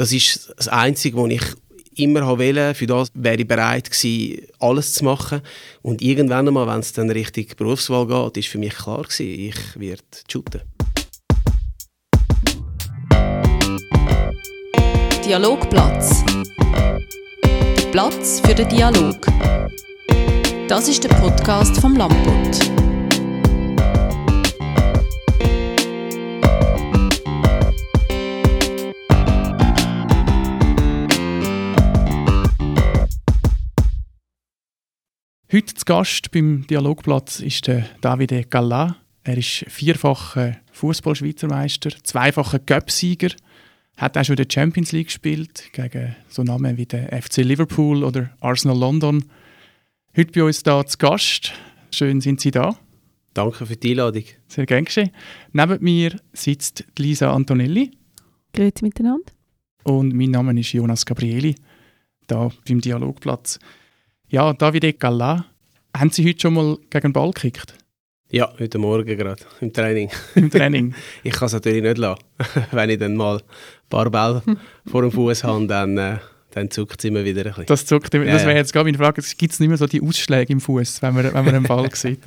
das ist das Einzige, was ich immer wollte. Für das wäre ich bereit gewesen, alles zu machen. Und irgendwann einmal, wenn es dann Richtung Berufswahl geht, ist für mich klar gewesen, ich werde shooten. Dialogplatz. Der Platz für den Dialog. Das ist der Podcast vom Lamput. Heute zu Gast beim Dialogplatz ist der Davide Galla. Er ist vierfacher Fußballschweizer Meister, zweifacher Cup-Sieger, hat auch schon in der Champions League gespielt gegen so Namen wie der FC Liverpool oder Arsenal London. Heute bei uns da zu Gast. Schön sind Sie da. Danke für die Einladung. Sehr gerne geschehen. Neben mir sitzt Lisa Antonelli. Grüezi miteinander. Und mein Name ist Jonas Gabrieli, da beim Dialogplatz. Ja, Davide Galla, haben Sie heute schon mal gegen den Ball gekickt? Ja, heute Morgen gerade, im Training. Im Training? ich kann es natürlich nicht lassen. Wenn ich dann mal ein paar Bälle vor dem Fuß habe, dann, äh, dann zuckt es immer wieder ein bisschen. Das zuckt immer. Das wäre jetzt gerade meine Frage. Gibt es nicht mehr so die Ausschläge im Fuß, wenn man, wenn man einen Ball sieht?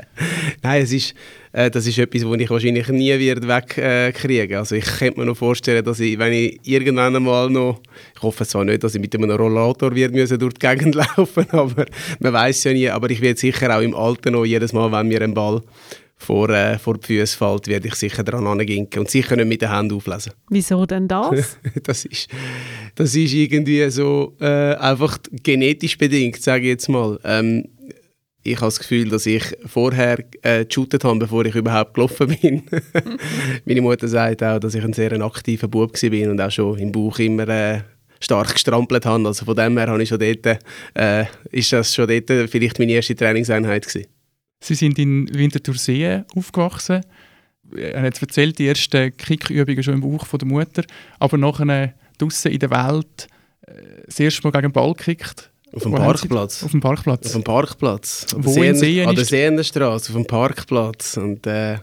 Nein, es ist, äh, das ist etwas, das ich wahrscheinlich nie wird wegkriegen äh, Also ich könnte mir noch vorstellen, dass ich, wenn ich irgendwann einmal noch, ich hoffe zwar nicht, dass ich mit einem Rollator wird müssen durch die Gegend laufen, aber man weiß ja nie. Aber ich werde sicher auch im Alter noch jedes Mal, wenn mir ein Ball vor, äh, vor die Füße fällt, werde ich sicher daran anginken und sicher nicht mit den Händen auflesen. Wieso denn das? das, ist, das ist irgendwie so äh, einfach genetisch bedingt, sage ich jetzt mal. Ähm, ich habe das Gefühl, dass ich vorher äh, geshootet habe, bevor ich überhaupt gelaufen bin. Meine Mutter sagt auch, dass ich ein sehr aktiver Bub war und auch schon im Bauch immer äh, stark gestrampelt habe. Also von dem her habe ich schon dort, äh, ist das schon dort vielleicht meine erste Trainingseinheit gewesen. Sie sind in Winterthursee aufgewachsen. Er hat erzählt, die ersten Kickübungen schon im Bauch von der Mutter, aber nachher draußen in der Welt äh, das erste Mal gegen den Ball gekickt. Auf dem Parkplatz. Auf dem Parkplatz. Auf dem Parkplatz. Wo in Seen An der Seenstraße, auf dem Parkplatz. Und äh,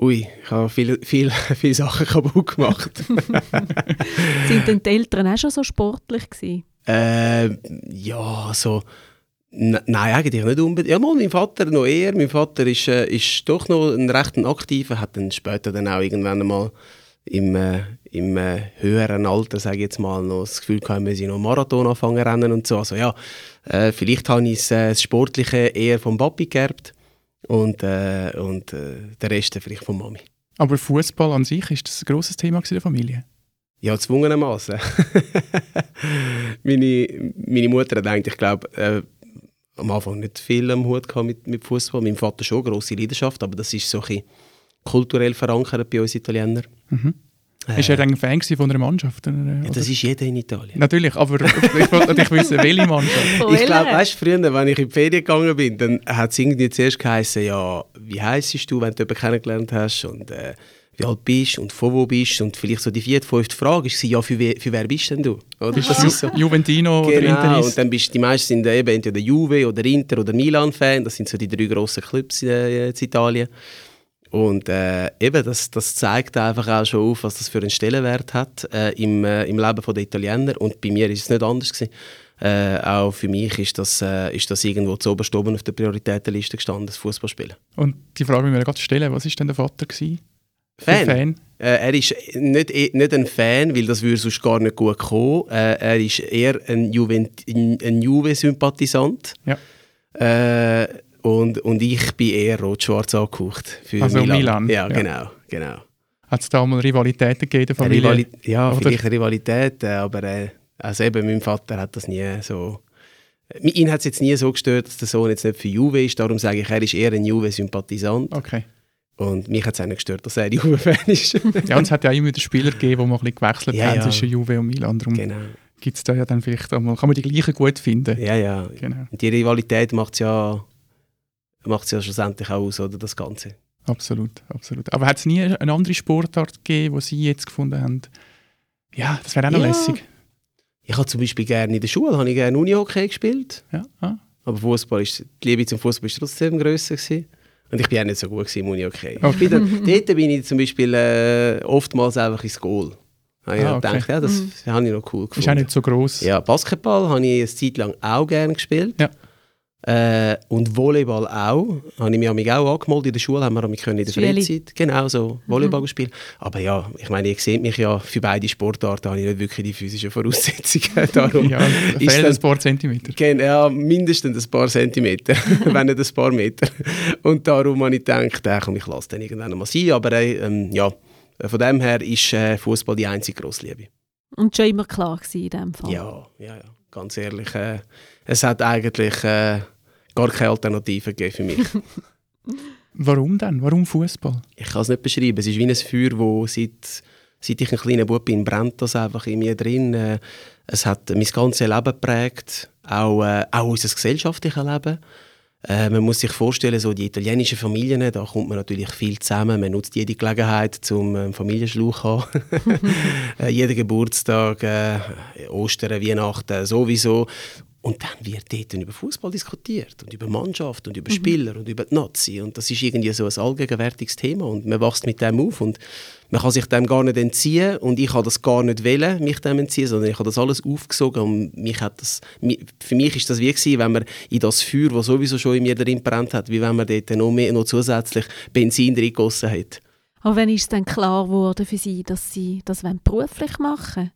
ui, ich habe viele, viele, viele Sachen kaputt gemacht. Sind denn die Eltern auch schon so sportlich gewesen? Äh, ja, so... Nein, eigentlich nicht unbedingt. Ja, mal, mein Vater noch eher. Mein Vater ist, äh, ist doch noch ein recht aktiver, hat dann später dann auch irgendwann einmal im, äh, im äh, höheren Alter, sage ich jetzt mal, noch das Gefühl gehabt, wir noch Marathon anfangen rennen und so. Also ja, äh, vielleicht habe ich äh, das Sportliche eher vom Papi geerbt und, äh, und der Rest vielleicht von Mami. Aber Fußball an sich, ist das ein grosses Thema in der Familie? Ja, zwungenermaßen. meine, meine Mutter hat eigentlich, ich glaube, äh, am Anfang nicht viel am Hut mit, mit Fußball. Mein Vater schon, grosse Leidenschaft, aber das ist so ein kulturell verankert bei uns Italienern. Mhm. Äh, ist er ein Fan von einer Mannschaft? Oder? Ja, das ist jeder in Italien. Natürlich, aber ich wollte natürlich wissen, welche Mannschaft. ich glaube, weißt früher, wenn ich in die Ferien gegangen bin, dann hat es irgendwie zuerst geheißen, ja, wie heisst du, wenn du jemanden kennengelernt hast und äh, wie alt bist und von wo bist und vielleicht so die vierte, fünfte Frage ist ja, für, we, für wer bist denn du? Oder? Bist das ist so. Juventino genau, oder Interis? und dann bist die meisten sind eben entweder Juve oder Inter oder Milan-Fan, das sind so die drei grossen Clubs in, äh, in Italien. Und äh, eben, das, das zeigt einfach auch schon auf, was das für einen Stellenwert hat äh, im, äh, im Leben der Italiener. Und bei mir ist es nicht anders gewesen. Äh, auch für mich ist das, äh, ist das irgendwo zu oberst oben auf der Prioritätenliste gestanden, das Fußballspielen. Und die Frage, die wir gerade stellen, was war denn der Vater gewesen? Fan. Fan. Äh, er ist nicht, eh, nicht ein Fan, weil das würde sonst gar nicht gut kommen. Äh, er ist eher ein, Juvent ein Juve-Sympathisant. Ja. Äh, und, und ich bin eher rot-schwarz angehaucht für also Milan. Milan. Ja, genau. genau. Hat es da mal Rivalitäten gegeben Familie? Rivali ja, Oder? vielleicht Rivalitäten, aber äh, also eben, mein Vater hat das nie so... Ihn hat es jetzt nie so gestört, dass der Sohn jetzt nicht für Juve ist, darum sage ich, er ist eher ein Juve-Sympathisant. Okay. Und mich hat es auch nicht gestört, dass er Juve-Fan ist. ja, und es hat ja auch immer wieder Spieler gegeben, die mal ein bisschen gewechselt ja, haben ja. zwischen Juve und Milan. Darum genau. gibt es da ja dann vielleicht auch mal, kann man die gleichen gut finden. Ja, ja. Genau. Und die Rivalität macht es ja, macht's ja schlussendlich auch aus, oder, das Ganze. Absolut, absolut. Aber hat es nie eine andere Sportart gegeben, die Sie jetzt gefunden haben? Ja, das wäre auch noch Ja. lässig. Ich habe zum Beispiel gerne in der Schule habe ich gerne Unihockey gespielt. Ja, ah. Aber Fußball ist, die Liebe zum Fußball ist trotzdem grösser gewesen. Und ich bin auch nicht so gut gewesen im Unihockey. Okay. Ich bin dann, dort bin ich zum Beispiel äh, oftmals einfach ins Goal. Habe ich Ah, ah, okay. gedacht, ja, das habe ich noch cool Ist auch gefunden. nicht so gross. Ja, Basketball habe ich eine Zeit lang auch gerne gespielt. Ja. Äh, und Volleyball auch. Habe ich mich mich auch angemeldet. In der Schule haben wir mich in der Schüli. Freizeit genau so Volleyball gespielt. Aber ja, ich meine, ihr seht mich ja, für beide Sportarten habe ich nicht wirklich die physischen Voraussetzungen. Darum Ja, ist fehlen dann- ein paar Zentimeter. Gen- Ja, mindestens ein paar Zentimeter, wenn nicht ein paar Meter. Und darum habe ich gedacht, äh, komm, ich lasse den irgendwann mal sein. Aber äh, ähm, ja, von dem her ist äh, Fußball die einzige grosse Liebe. Und schon immer klar gewesen in dem Fall. Ja, ja, ja. Ganz ehrlich, äh, es hat eigentlich äh, gar keine Alternative gegeben für mich. Warum denn? Warum Fußball? ich kann es nicht beschreiben. Es ist wie ein Feuer, wo seit, seit ich ein kleiner Bub bin, brennt das einfach in mir drin. Äh, es hat mein ganzes Leben geprägt, auch, äh, auch unser gesellschaftliches Leben. Äh, man muss sich vorstellen, so die italienischen Familien, da kommt man natürlich viel zusammen. Man nutzt jede Gelegenheit zum ähm, Familienschluch zu haben. äh, jeden Geburtstag, äh, Ostern, Weihnachten, sowieso. Und dann wird dort über Fußball diskutiert und über Mannschaft und über Spieler und über die Nazi. Und das ist irgendwie so ein allgegenwärtiges Thema und man wächst mit dem auf und man kann sich dem gar nicht entziehen und ich habe das gar nicht wollen, mich dem entziehen, sondern ich habe das alles aufgesogen und mich hat das, für mich ist das wie gewesen, wenn man in das Feuer, das sowieso schon in mir drin brennt hat, wie wenn man dort noch, mehr, noch zusätzlich Benzin drin gegossen hat. Aber wann ist es dann klar geworden für Sie, dass Sie das wollen beruflich machen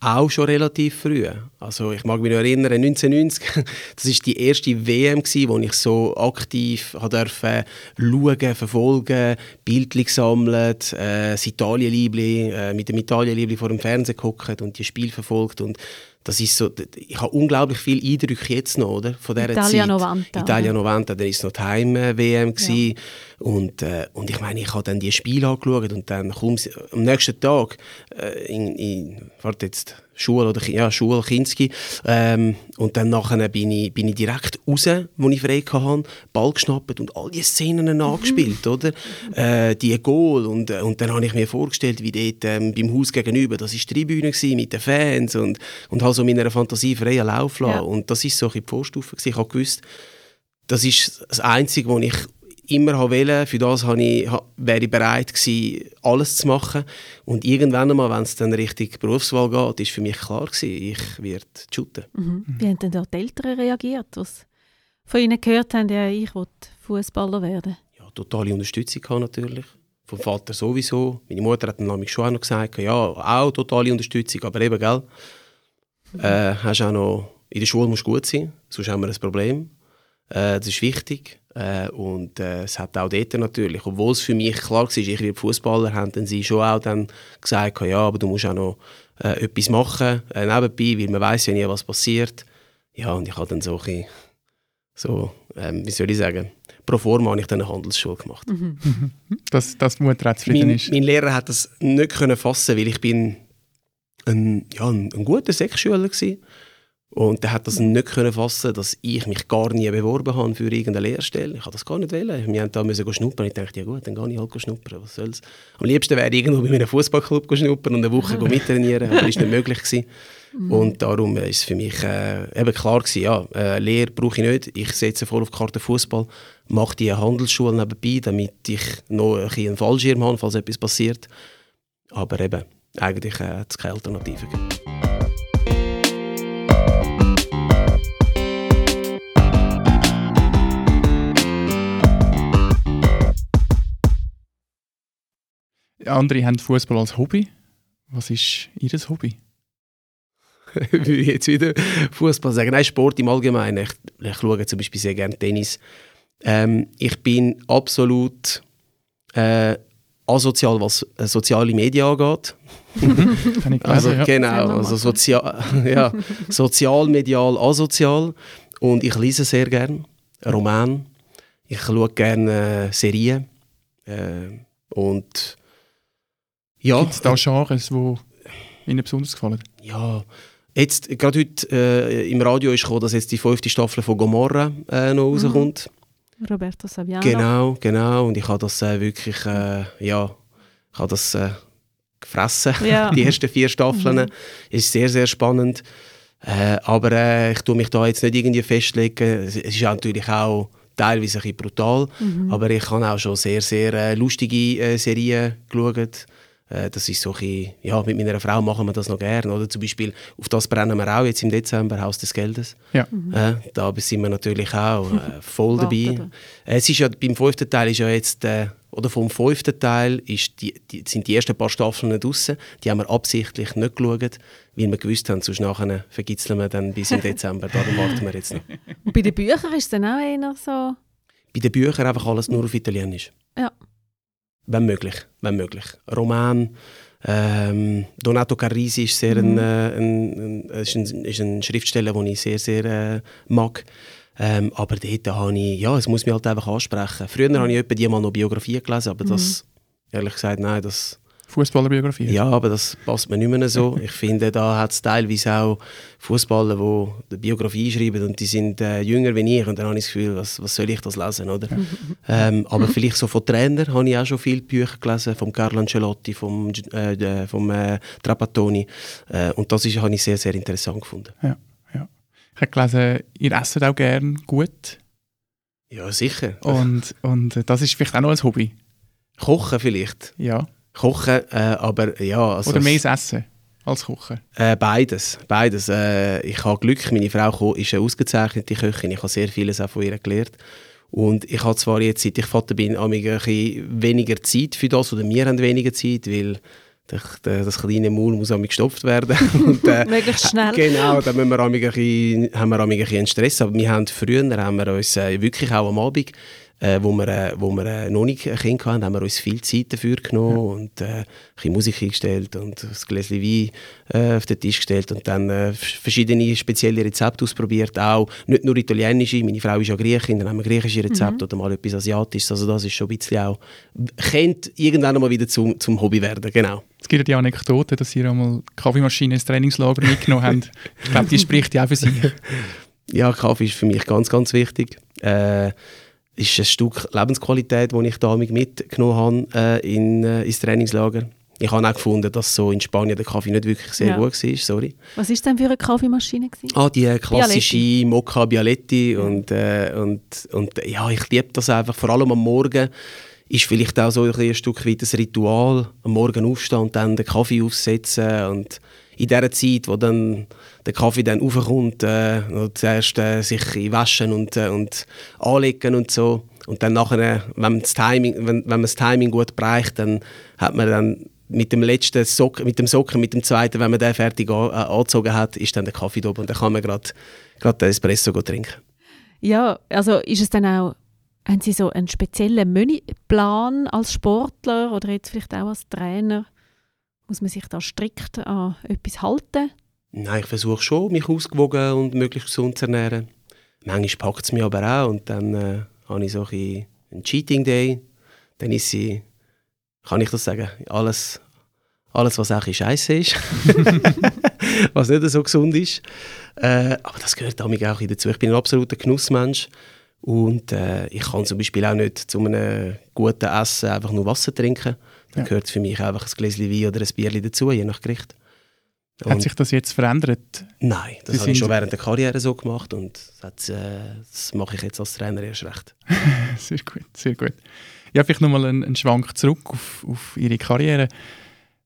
Auch schon relativ früh. Also ich mag mich noch erinnern, 1990, das ist die erste WM gsi, wo ich so aktiv dürfen schauen, verfolgen, Bildchen gesammelt, äh, das Italienliebli, äh, mit dem Italienliebli vor dem Fernseher geguckt und die Spiel verfolgt und das ist so, ich habe unglaublich viele Eindrücke jetzt noch, oder, von dieser Italia Zeit. 90, Italia? 90, dann ist noch die Heim-WM gsi und, äh, und ich meine, ich habe dann die Spiele angeschaut und dann kaum, am nächsten Tag äh, in, in warte jetzt, Schule oder ja, Schule, Kinski ähm, und dann nachher bin ich, bin ich direkt raus, wo ich frei hatte, Ball geschnappt und all die Szenen angespielt, oder? Äh, die Goal und, äh, und dann habe ich mir vorgestellt, wie dort ähm, beim Haus gegenüber, das war die Tribüne gewesen, mit den Fans und, und habe so meiner Fantasie freien Lauf lassen Ja. und das ist so ein die Vorstufe gewesen. Ich habe gewusst, das ist das Einzige, was ich immer wollen. Für das habe ich, wäre ich bereit gewesen, alles zu machen. Und irgendwann einmal, wenn es dann Richtung Berufswahl geht, ist für mich klar gewesen, ich werde shooten. Mhm. Wie haben denn dort die Eltern reagiert, was von Ihnen gehört haben, ja, ich will Fußballer werden? Ja, totale Unterstützung gehabt natürlich. Vom Vater sowieso. Meine Mutter hat dann schon auch noch gesagt, ja, auch totale Unterstützung, aber eben, gell, äh, hast auch noch, in der Schule musst du gut sein, sonst haben wir ein Problem. Äh, das ist wichtig. Äh, und äh, es hat auch dort natürlich, obwohl es für mich klar war, ich werde Fußballer, haben dann sie schon auch dann gesagt, ja, aber du musst auch noch äh, etwas machen äh, nebenbei, weil man weiß ja nie, was passiert. Ja, und ich habe dann so ein bisschen, so, ähm, wie soll ich sagen, pro forma habe ich dann eine Handelsschule gemacht. Dass, dass die Mutter auch zufrieden Mein, ist. mein Lehrer hat das nicht können fassen, weil ich bin ein, ja, ein, ein guter Sechsschüler war. Und er hat das nicht können fassen, dass ich mich gar nie beworben habe für irgendeine Lehrstelle. Ich habe das gar nicht wollen. Wir haben da müssen schnuppern. Ich dachte, ja gut, dann gehe ich halt schnuppern. Was soll's? Am liebsten wäre ich irgendwo bei einem Fußballclub schnuppern und eine Woche mittrainieren, aber das ist nicht möglich gewesen. Und darum ist es für mich äh, eben klar gewesen, ja, äh, Lehre brauche ich nicht. Ich setze voll auf die Karte Fußball, mache die Handelsschule nebenbei, damit ich noch ein einen Fallschirm habe, falls etwas passiert. Aber eben, eigentlich äh, hat es keine Alternative gegeben. Andere haben Fußball als Hobby. Was ist Ihr Hobby? würde ich jetzt wieder Fußball sagen. Nein, Sport im Allgemeinen. Ich, ich schaue zum Beispiel sehr gerne Tennis. Ähm, ich bin absolut äh, asozial, was äh, soziale Medien angeht. Also genau, also sozial, ja, sozial, medial, asozial. Und ich lese sehr gerne Roman. Ich schaue gerne äh, Serien. Äh, und ja, Gibt es da Genres, die Ihnen besonders gefallen? Ja, jetzt, gerade heute äh, im Radio ist gekommen, dass jetzt die fünfte Staffel von Gomorra äh, noch rauskommt. Roberto Saviano. Genau, genau. Und ich habe das äh, wirklich, äh, ja, ich habe das äh, gefressen. Ja. die ersten vier Staffeln. Ist sehr, sehr spannend. Äh, aber äh, ich tue mich da jetzt nicht irgendwie festlegen. Es ist auch natürlich auch teilweise ein bisschen brutal. Aber ich habe auch schon sehr, sehr äh, lustige äh, Serien geschaut. Äh, das ist so ein ja, mit meiner Frau machen wir das noch gerne. Oder zum Beispiel, auf das brennen wir auch jetzt im Dezember, Haus des Geldes. Ja. Äh, da sind wir natürlich auch äh, voll dabei. Äh, es ist ja, beim fünften Teil ist ja jetzt, äh, oder vom fünften Teil ist die, die, sind die ersten paar Staffeln nicht draussen. Die haben wir absichtlich nicht geschaut, weil wir gewusst haben, sonst nachher vergitzeln wir dann bis im Dezember. Darum warten wir jetzt noch. Und bei den Büchern ist es dann auch eher so... Bei den Büchern einfach alles nur auf Italienisch. Ja. Wenn möglich, wenn möglich. Roman, ähm, Donato Carrisi ist sehr Mhm. ein, äh, ein, ein, ist ein, ist ein Schriftsteller, den ich sehr, sehr äh, mag. Ähm, aber dort habe ich, ja, es muss mich halt einfach ansprechen. Früher habe ich etwa die mal noch Biografien gelesen, aber das, ehrlich gesagt, nein, das, Fußballerbiografie. ja, aber das passt mir nicht mehr so. Ich finde, da hat es teilweise auch Fußballer, die die Biografie schreiben und die sind äh, jünger wie ich und dann habe ich das Gefühl, was, was soll ich das lesen, oder? ähm, aber vielleicht so von Trainer habe ich auch schon viele Bücher gelesen, vom Carlo Ancelotti, vom, äh, äh, vom äh, Trapattoni äh, und das ist, habe ich sehr, sehr interessant gefunden. ja, ja. Ich habe gelesen, ihr esst auch gern gut Ja, sicher. und, und äh, das ist vielleicht auch noch ein Hobby. Kochen vielleicht. Ja. Kochen, äh, aber ja... Also Oder mehr Essen als Kochen. Äh, beides, beides. Äh, ich habe Glück, meine Frau ist eine ausgezeichnete Köchin. Ich habe sehr vieles auch von ihr gelernt. Und ich habe zwar jetzt, seit ich Vater bin, amig ein bisschen weniger Zeit für das, oder wir haben weniger Zeit, weil das, das kleine Maul muss amig gestopft werden. Und, äh, Möglichst schnell. Genau, da müssen wir ein bisschen, haben wir amig ein bisschen einen Stress. Aber wir haben früher haben wir uns äh, wirklich auch am Abend, äh, wo wir, äh, wo wir äh, noch nicht ein Kind hatten, haben wir uns viel Zeit dafür genommen und äh, ein bisschen Musik eingestellt und ein Gläschen Wein äh, auf den Tisch gestellt und dann äh, verschiedene spezielle Rezepte ausprobiert, auch nicht nur italienische, meine Frau ist ja Griechin, dann haben wir griechische Rezepte oder mal etwas asiatisches, also das ist schon ein bisschen auch, könnte irgendwann mal wieder zum, zum Hobby werden, genau. Es gibt ja die Anekdote, dass ihr einmal Kaffeemaschine ins Trainingslager mitgenommen habt. Ich glaube, die spricht ja auch für sich. Ja, Kaffee ist für mich ganz, ganz wichtig. Äh, ist ein Stück Lebensqualität, das ich da mitgenommen habe äh, in, äh, ins Trainingslager. Ich habe auch gefunden, dass so in Spanien der Kaffee nicht wirklich sehr Ja. gut war, sorry. Was war denn für eine Kaffeemaschine? Gewesen? Ah, die klassische Mokka Bialetti und, äh, und, und äh, ja, ich liebe das einfach, vor allem am Morgen ist vielleicht auch so ein, ein Stück weit ein Ritual, am Morgen aufstehen und dann den Kaffee aufsetzen und in der Zeit, wo dann der Kaffee dann raufkommt, äh, zuerst äh, sich waschen und, äh, und anlegen und so und dann nachher, wenn man das Timing, wenn, wenn man das Timing gut bereicht, dann hat man dann mit dem letzten Socken, mit dem Socken, mit dem zweiten, wenn man den fertig an, äh, angezogen hat, ist dann der Kaffee da oben und dann kann man gerade den Espresso trinken. Ja, also ist es dann auch, haben Sie so einen speziellen Menüplan als Sportler oder jetzt vielleicht auch als Trainer? Muss man sich da strikt an etwas halten? Nein, ich versuche schon, mich ausgewogen und möglichst gesund zu ernähren. Manchmal packt es mich aber auch und dann äh, habe ich so ein einen Cheating Day. Dann ist sie, kann ich das sagen, alles, alles was auch ein scheiße ist. was nicht so gesund ist. Äh, aber das gehört damit auch dazu. Ich bin ein absoluter Genussmensch. Und äh, ich kann zum Beispiel auch nicht zu einem guten Essen einfach nur Wasser trinken. Dann Ja. gehört für mich einfach ein Gläschen Wein oder ein Bierchen dazu, je nach Gericht. Hat Und- sich das jetzt verändert? Nein, das Sie habe ich schon während der Karriere so gemacht und das, hat, äh, das mache ich jetzt als Trainer erst recht. Sehr gut, sehr gut. Ja, vielleicht nochmal einen, einen Schwank zurück auf, auf Ihre Karriere.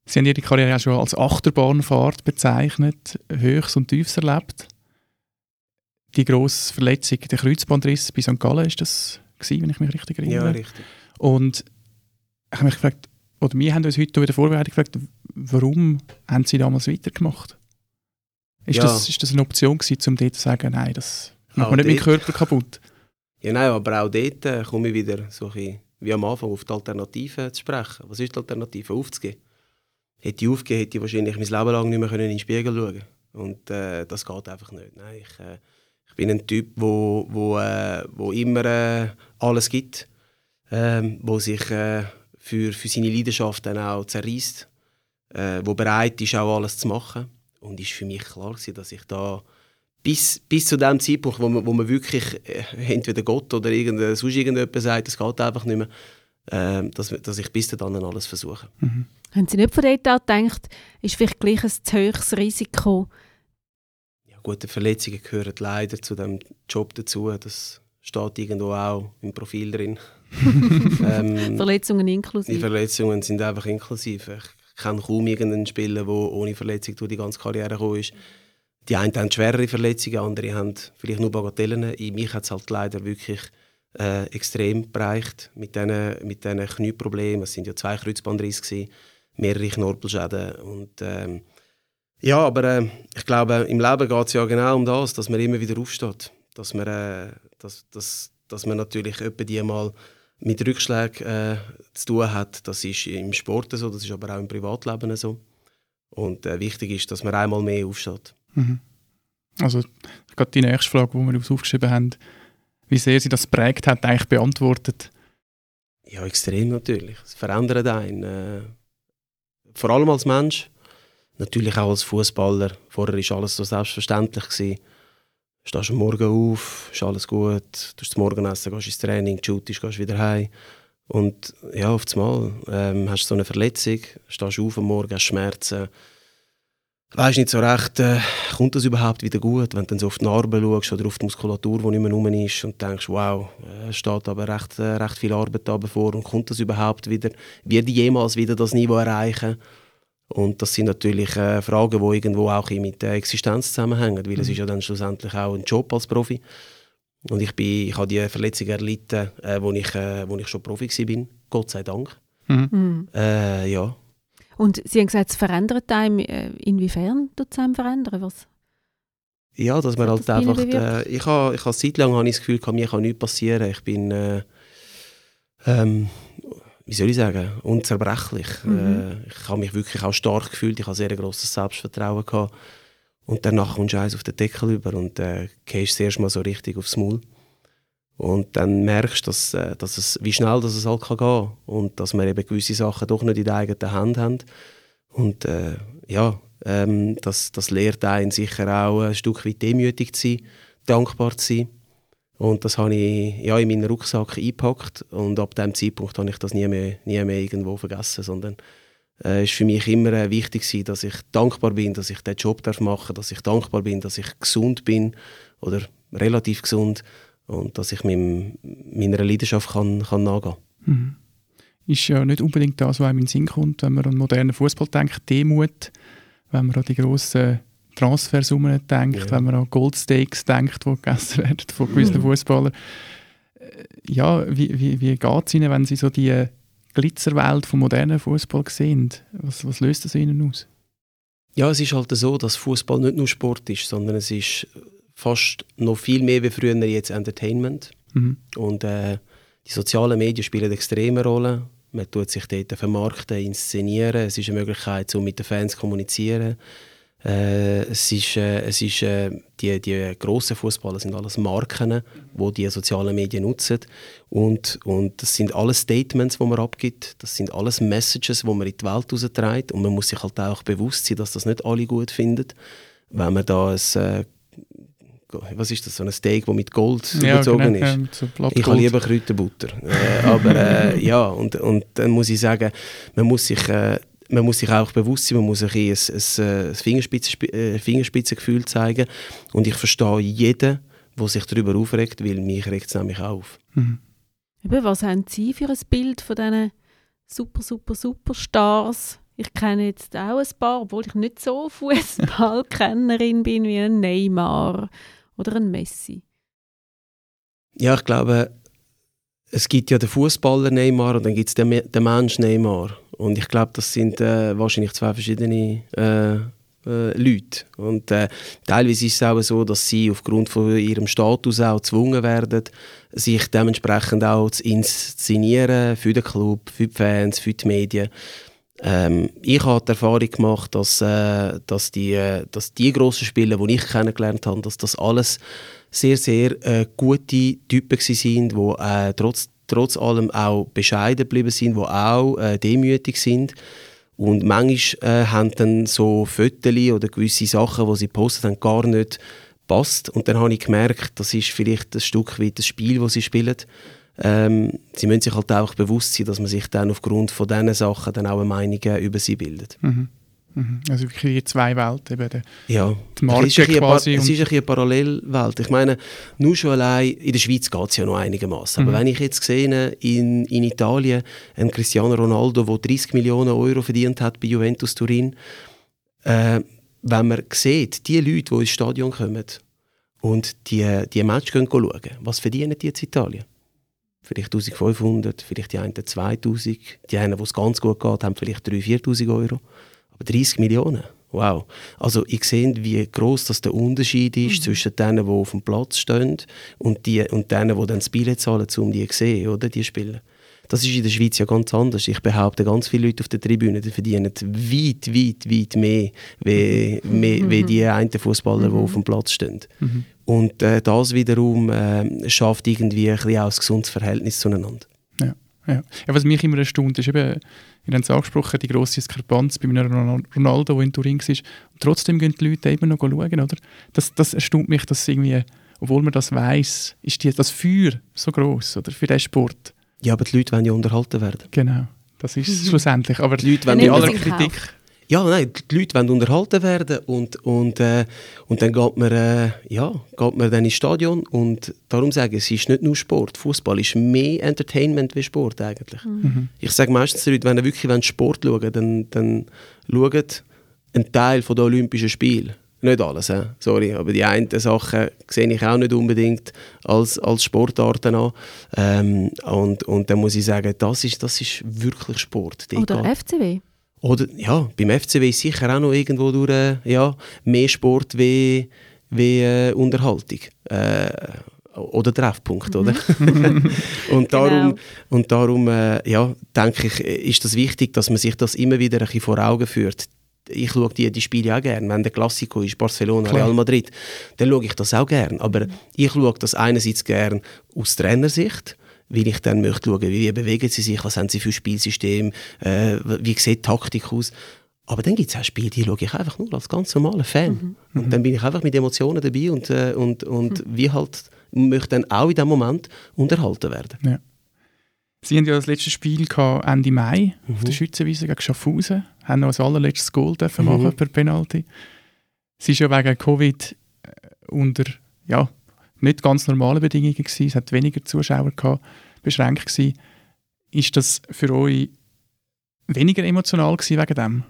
Sie haben Ihre Karriere auch schon als Achterbahnfahrt bezeichnet, Höchst und Tiefs erlebt. Die grosse Verletzung, der Kreuzbandriss bei St. Gallen, ist das gewesen, wenn ich mich richtig erinnere? richtig. Und ich habe mich gefragt, oder wir haben uns heute bei der Vorbereitung gefragt, warum haben Sie damals weitergemacht? Ist, Ja. das, ist das eine Option gewesen, um dort zu sagen, nein, das macht man nicht meinen. Körper kaputt? Ja, nein, aber auch dort äh, komme ich wieder so ein wie am Anfang auf die Alternative zu sprechen. Was ist die Alternative? Aufzugeben. Hätte ich aufgegeben, hätte ich wahrscheinlich mein Leben lang nicht mehr können in den Spiegel schauen Und äh, das geht einfach nicht. Nein, ich, äh, ich bin ein Typ, wo, wo, äh, wo immer äh, alles gibt, ähm, wo sich äh, für, für seine Leidenschaft dann auch zerreißt, äh, wo bereit ist, auch alles zu machen. Und ist für mich klar gewesen, dass ich da bis, bis zu dem Zeitpunkt, wo man, wo man wirklich äh, entweder Gott oder irgendein, sonst irgendjemand sagt, es geht einfach nicht mehr, äh, dass, dass ich bis dann alles versuche. Haben Sie nicht von dort an gedacht, ist vielleicht gleich ein zu hohes Risiko? Ja, gute Verletzungen gehören leider zu dem Job dazu. Das steht irgendwo auch im Profil drin. ähm, Verletzungen die inklusive? Verletzungen sind einfach inklusiv. Ich, kenne kaum irgendeinen Spieler, der ohne Verletzung durch die ganze Karriere gekommen ist. Die einen haben schwerere Verletzungen, andere haben vielleicht nur Bagatellen. In mich hat es halt leider wirklich äh, extrem bereicht mit diesen mit Knieproblemen. Es sind ja zwei Kreuzbandrisse, mehrere Knorpelschäden. Und, ähm, ja, aber äh, ich glaube, im Leben geht es ja genau um das, dass man immer wieder aufsteht. Dass man, äh, dass, dass, dass man natürlich etwa die mal mit Rückschlägen äh, zu tun hat. Das ist im Sport so, das ist aber auch im Privatleben so. Und äh, wichtig ist, dass man einmal mehr aufsteht. Mhm. Also gerade die nächste Frage, die wir uns aufgeschrieben haben, wie sehr sie das prägt hat, eigentlich beantwortet. Ja, extrem natürlich. Es verändert einen. Äh, vor allem als Mensch, natürlich auch als Fußballer. Vorher war alles so selbstverständlich. Gewesen. Stehst am Morgen auf, ist alles gut, du das Morgenessen, gehst ins Training, shootest, gehst wieder heim. Und ja, auf einmal ähm, hast du so eine Verletzung, stehst auf am Morgen, hast Schmerzen, weißt nicht so recht, äh, kommt das überhaupt wieder gut, wenn du dann so auf die Narbe schaust oder auf die Muskulatur, die nicht mehr rum ist und denkst, wow, äh, steht aber recht, äh, recht viel Arbeit da bevor und kommt das überhaupt wieder, wird jemals wieder das Niveau erreichen? Und das sind natürlich äh, Fragen, die irgendwo auch mit der Existenz zusammenhängen, weil mhm. es ist ja dann schlussendlich auch ein Job als Profi. Und ich, bin, ich habe die Verletzung erlitten, äh, wo, ich, äh, wo ich schon Profi war, Gott sei Dank. Mhm. mhm. Äh, ja. Und Sie haben gesagt, es verändert einem. Äh, inwiefern tut es einem verändern? Was? Ja, dass man halt das einfach... Äh, ich habe ich ha seit langem habe ich das Gefühl, mir kann nichts passieren. Ich bin... Äh, ähm, wie soll ich sagen, unzerbrechlich. Mhm. Äh, ich habe mich wirklich auch stark gefühlt, ich habe sehr grosses Selbstvertrauen gehabt. Und danach kommst du eins auf den Deckel über und äh, gehst zuerst mal so richtig aufs Maul. Und dann merkst du, dass, äh, dass es, wie schnell dass es halt kann gehen und dass wir eben gewisse Sachen doch nicht in der eigenen Hand haben. Und äh, ja, ähm, das, das lehrt einen sicher auch ein Stück weit demütig zu sein, dankbar zu sein und das habe ich ja, in meinen Rucksack eingepackt und ab dem Zeitpunkt habe ich das nie mehr, nie mehr irgendwo vergessen, sondern äh, ist für mich immer äh, wichtig gewesen, dass ich dankbar bin, dass ich den Job darf machen dass ich dankbar bin, dass ich gesund bin oder relativ gesund und dass ich meinem, meiner Leidenschaft kann, kann nachgehen kann. Mhm. Ist ja nicht unbedingt das, was einem in den Sinn kommt, wenn man an modernen Fußball denkt, Demut, wenn man an die grossen Transfersummen denkt, ja. wenn man an Goldsteaks denkt, die gegessen werden von gewissen mhm. Fußballern. Äh, ja, wie, wie, wie geht es Ihnen, wenn Sie so die Glitzerwelt vom modernen Fußball sehen? Was, was löst das Ihnen aus? Ja, es ist halt so, dass Fußball nicht nur Sport ist, sondern es ist fast noch viel mehr wie früher jetzt Entertainment. Mhm. Und äh, die sozialen Medien spielen eine extreme Rolle. Man tut sich dort vermarkten, inszenieren. Es ist eine Möglichkeit, um mit den Fans zu kommunizieren. Äh, es ist, äh, es ist äh, die, die grossen Fußballer sind alles Marken, wo die, die sozialen Medien nutzen. Und, und das sind alles Statements, die man abgibt, das sind alles Messages, die man in die Welt rausträgt. Und man muss sich halt auch bewusst sein, dass das nicht alle gut finden, wenn man da ein äh, was ist das, so ein Steak, das mit Gold ja, überzogen genau, ist. Ja, so ich habe lieber Kräuterbutter. äh, aber äh, ja, und, und dann muss ich sagen, man muss sich äh, man muss sich auch bewusst sein, man muss ein, ein, ein, Fingerspitzen, äh, Fingerspitzengefühl zeigen. Und ich verstehe jeden, der sich darüber aufregt, weil mich regt es nämlich auf. Mhm. was haben Sie für ein Bild von diesen super, super, Superstars? Ich kenne jetzt auch ein paar, obwohl ich nicht so Fußballkennerin bin wie ein Neymar oder ein Messi. Ja, ich glaube, es gibt ja den Fußballer Neymar und dann gibt es den, den Mensch Neymar. Und ich glaube, das sind äh, wahrscheinlich zwei verschiedene äh, äh, Leute. Und äh, teilweise ist es auch so, dass sie aufgrund von ihrem Status auch gezwungen werden, sich dementsprechend auch zu inszenieren für den Club, für die Fans, für die Medien. Ähm, ich habe die Erfahrung gemacht, dass, äh, dass, die, äh, dass die grossen Spieler, die ich kennengelernt habe, dass das alles sehr, sehr äh, gute Typen waren, die äh, trotz trotz allem auch bescheiden geblieben sind, die auch äh, demütig sind. Und manchmal äh, haben dann so Fotos oder gewisse Sachen, die sie postet haben, gar nicht passt. Und dann habe ich gemerkt, das ist vielleicht ein Stück weit das Spiel, das sie spielen. Ähm, sie müssen sich halt auch bewusst sein, dass man sich dann aufgrund von diesen Sachen dann auch eine Meinung über sie bildet. Mhm. Mhm. Also wirklich die zwei Welten, eben der, Ja, die Marke es ist, quasi. es ist ein eine Parallelwelt. Ich meine, nur schon allein, in der Schweiz geht es ja noch einigermaßen. Mhm. Aber wenn ich jetzt sehe, in, in Italien, ein Cristiano Ronaldo, der 30 Millionen Euro verdient hat bei Juventus Turin, äh, wenn man sieht, die Leute, die ins Stadion kommen und die, die Match gehen schauen, was verdienen die in Italien? Vielleicht 1500, vielleicht die einen 2000, die einen, wo es ganz gut geht, haben vielleicht 3'000, 4'000 Euro. Aber 30 Millionen, wow. Also ich sehe, wie groß das der Unterschied ist zwischen denen, die auf dem Platz stehen und, die, und denen, die dann das Billett zahlen, um die zu sehen, oder, die Spieler. Das ist in der Schweiz ja ganz anders. Ich behaupte, ganz viele Leute auf der Tribüne die verdienen weit, weit, weit mehr, wie, mehr, wie die einen Fußballer, die auf dem Platz stehen. Mhm. Und äh, das wiederum äh, schafft irgendwie ein, bisschen auch ein gesundes Verhältnis zueinander. Ja. Ja, was mich immer erstaunt, ist eben, wir haben es angesprochen, die grosse Diskrepanz bei einem Ronal- Ronaldo, der in Turin war. Und trotzdem gehen die Leute eben noch schauen, oder? Das, das erstaunt mich, dass irgendwie, obwohl man das weiß, ist die, das Feuer so groß oder, für diesen Sport. Ja, aber die Leute wollen ja unterhalten werden. Genau, das ist es schlussendlich. Aber Die Leute wollen bei aller Kritik, Kauf. Ja, nein, die Leute wollen unterhalten werden und, und, äh, und dann geht man, äh, ja, geht man dann ins Stadion und darum sage ich, es ist nicht nur Sport. Fußball ist mehr Entertainment wie Sport eigentlich. Mhm. Ich sage meistens den Leuten, wenn ihr wirklich Sport schauen dann, dann schaut einen Teil von der Olympischen Spiele. Nicht alles, äh, sorry, aber die einen Sachen sehe ich auch nicht unbedingt als, als Sportarten an. Ähm, und, und dann muss ich sagen, das ist, das ist wirklich Sport. Oder geht- FCW. Oder ja, beim FCW ist sicher auch noch irgendwo durch äh, ja, mehr Sport wie, wie äh, Unterhaltung. Äh, oder Treffpunkt, oder? und darum, und darum äh, ja, denke ich, ist das wichtig, dass man sich das immer wieder ein bisschen vor Augen führt. Ich schaue die, die Spiele auch gerne. Wenn der Klassiko ist, Barcelona, Klar. Real Madrid, dann schaue ich das auch gerne. Aber ich schaue das einerseits gerne aus Trainersicht, weil ich dann möchte schauen, wie bewegen sie sich, was haben sie für Spielsystem, äh, wie sieht die Taktik aus. Aber dann gibt es auch Spiele, die schaue ich einfach nur als ganz normaler Fan. Und dann bin ich einfach mit Emotionen dabei und, äh, und, und wie halt möchte dann auch in dem Moment unterhalten werden. Sie haben ja das letzte Spiel gehabt, Ende Mai auf Mhm. der Schützenwiese gegen Schaffhausen. Haben noch als allerletztes Goal dürfen Mhm. machen per Penalty. Es war ja wegen Covid äh, unter ja, nicht ganz normalen Bedingungen. Gewesen. Es hat weniger Zuschauer gehabt, beschränkt. Gewesen. Ist das für euch weniger emotional gewesen wegen dem?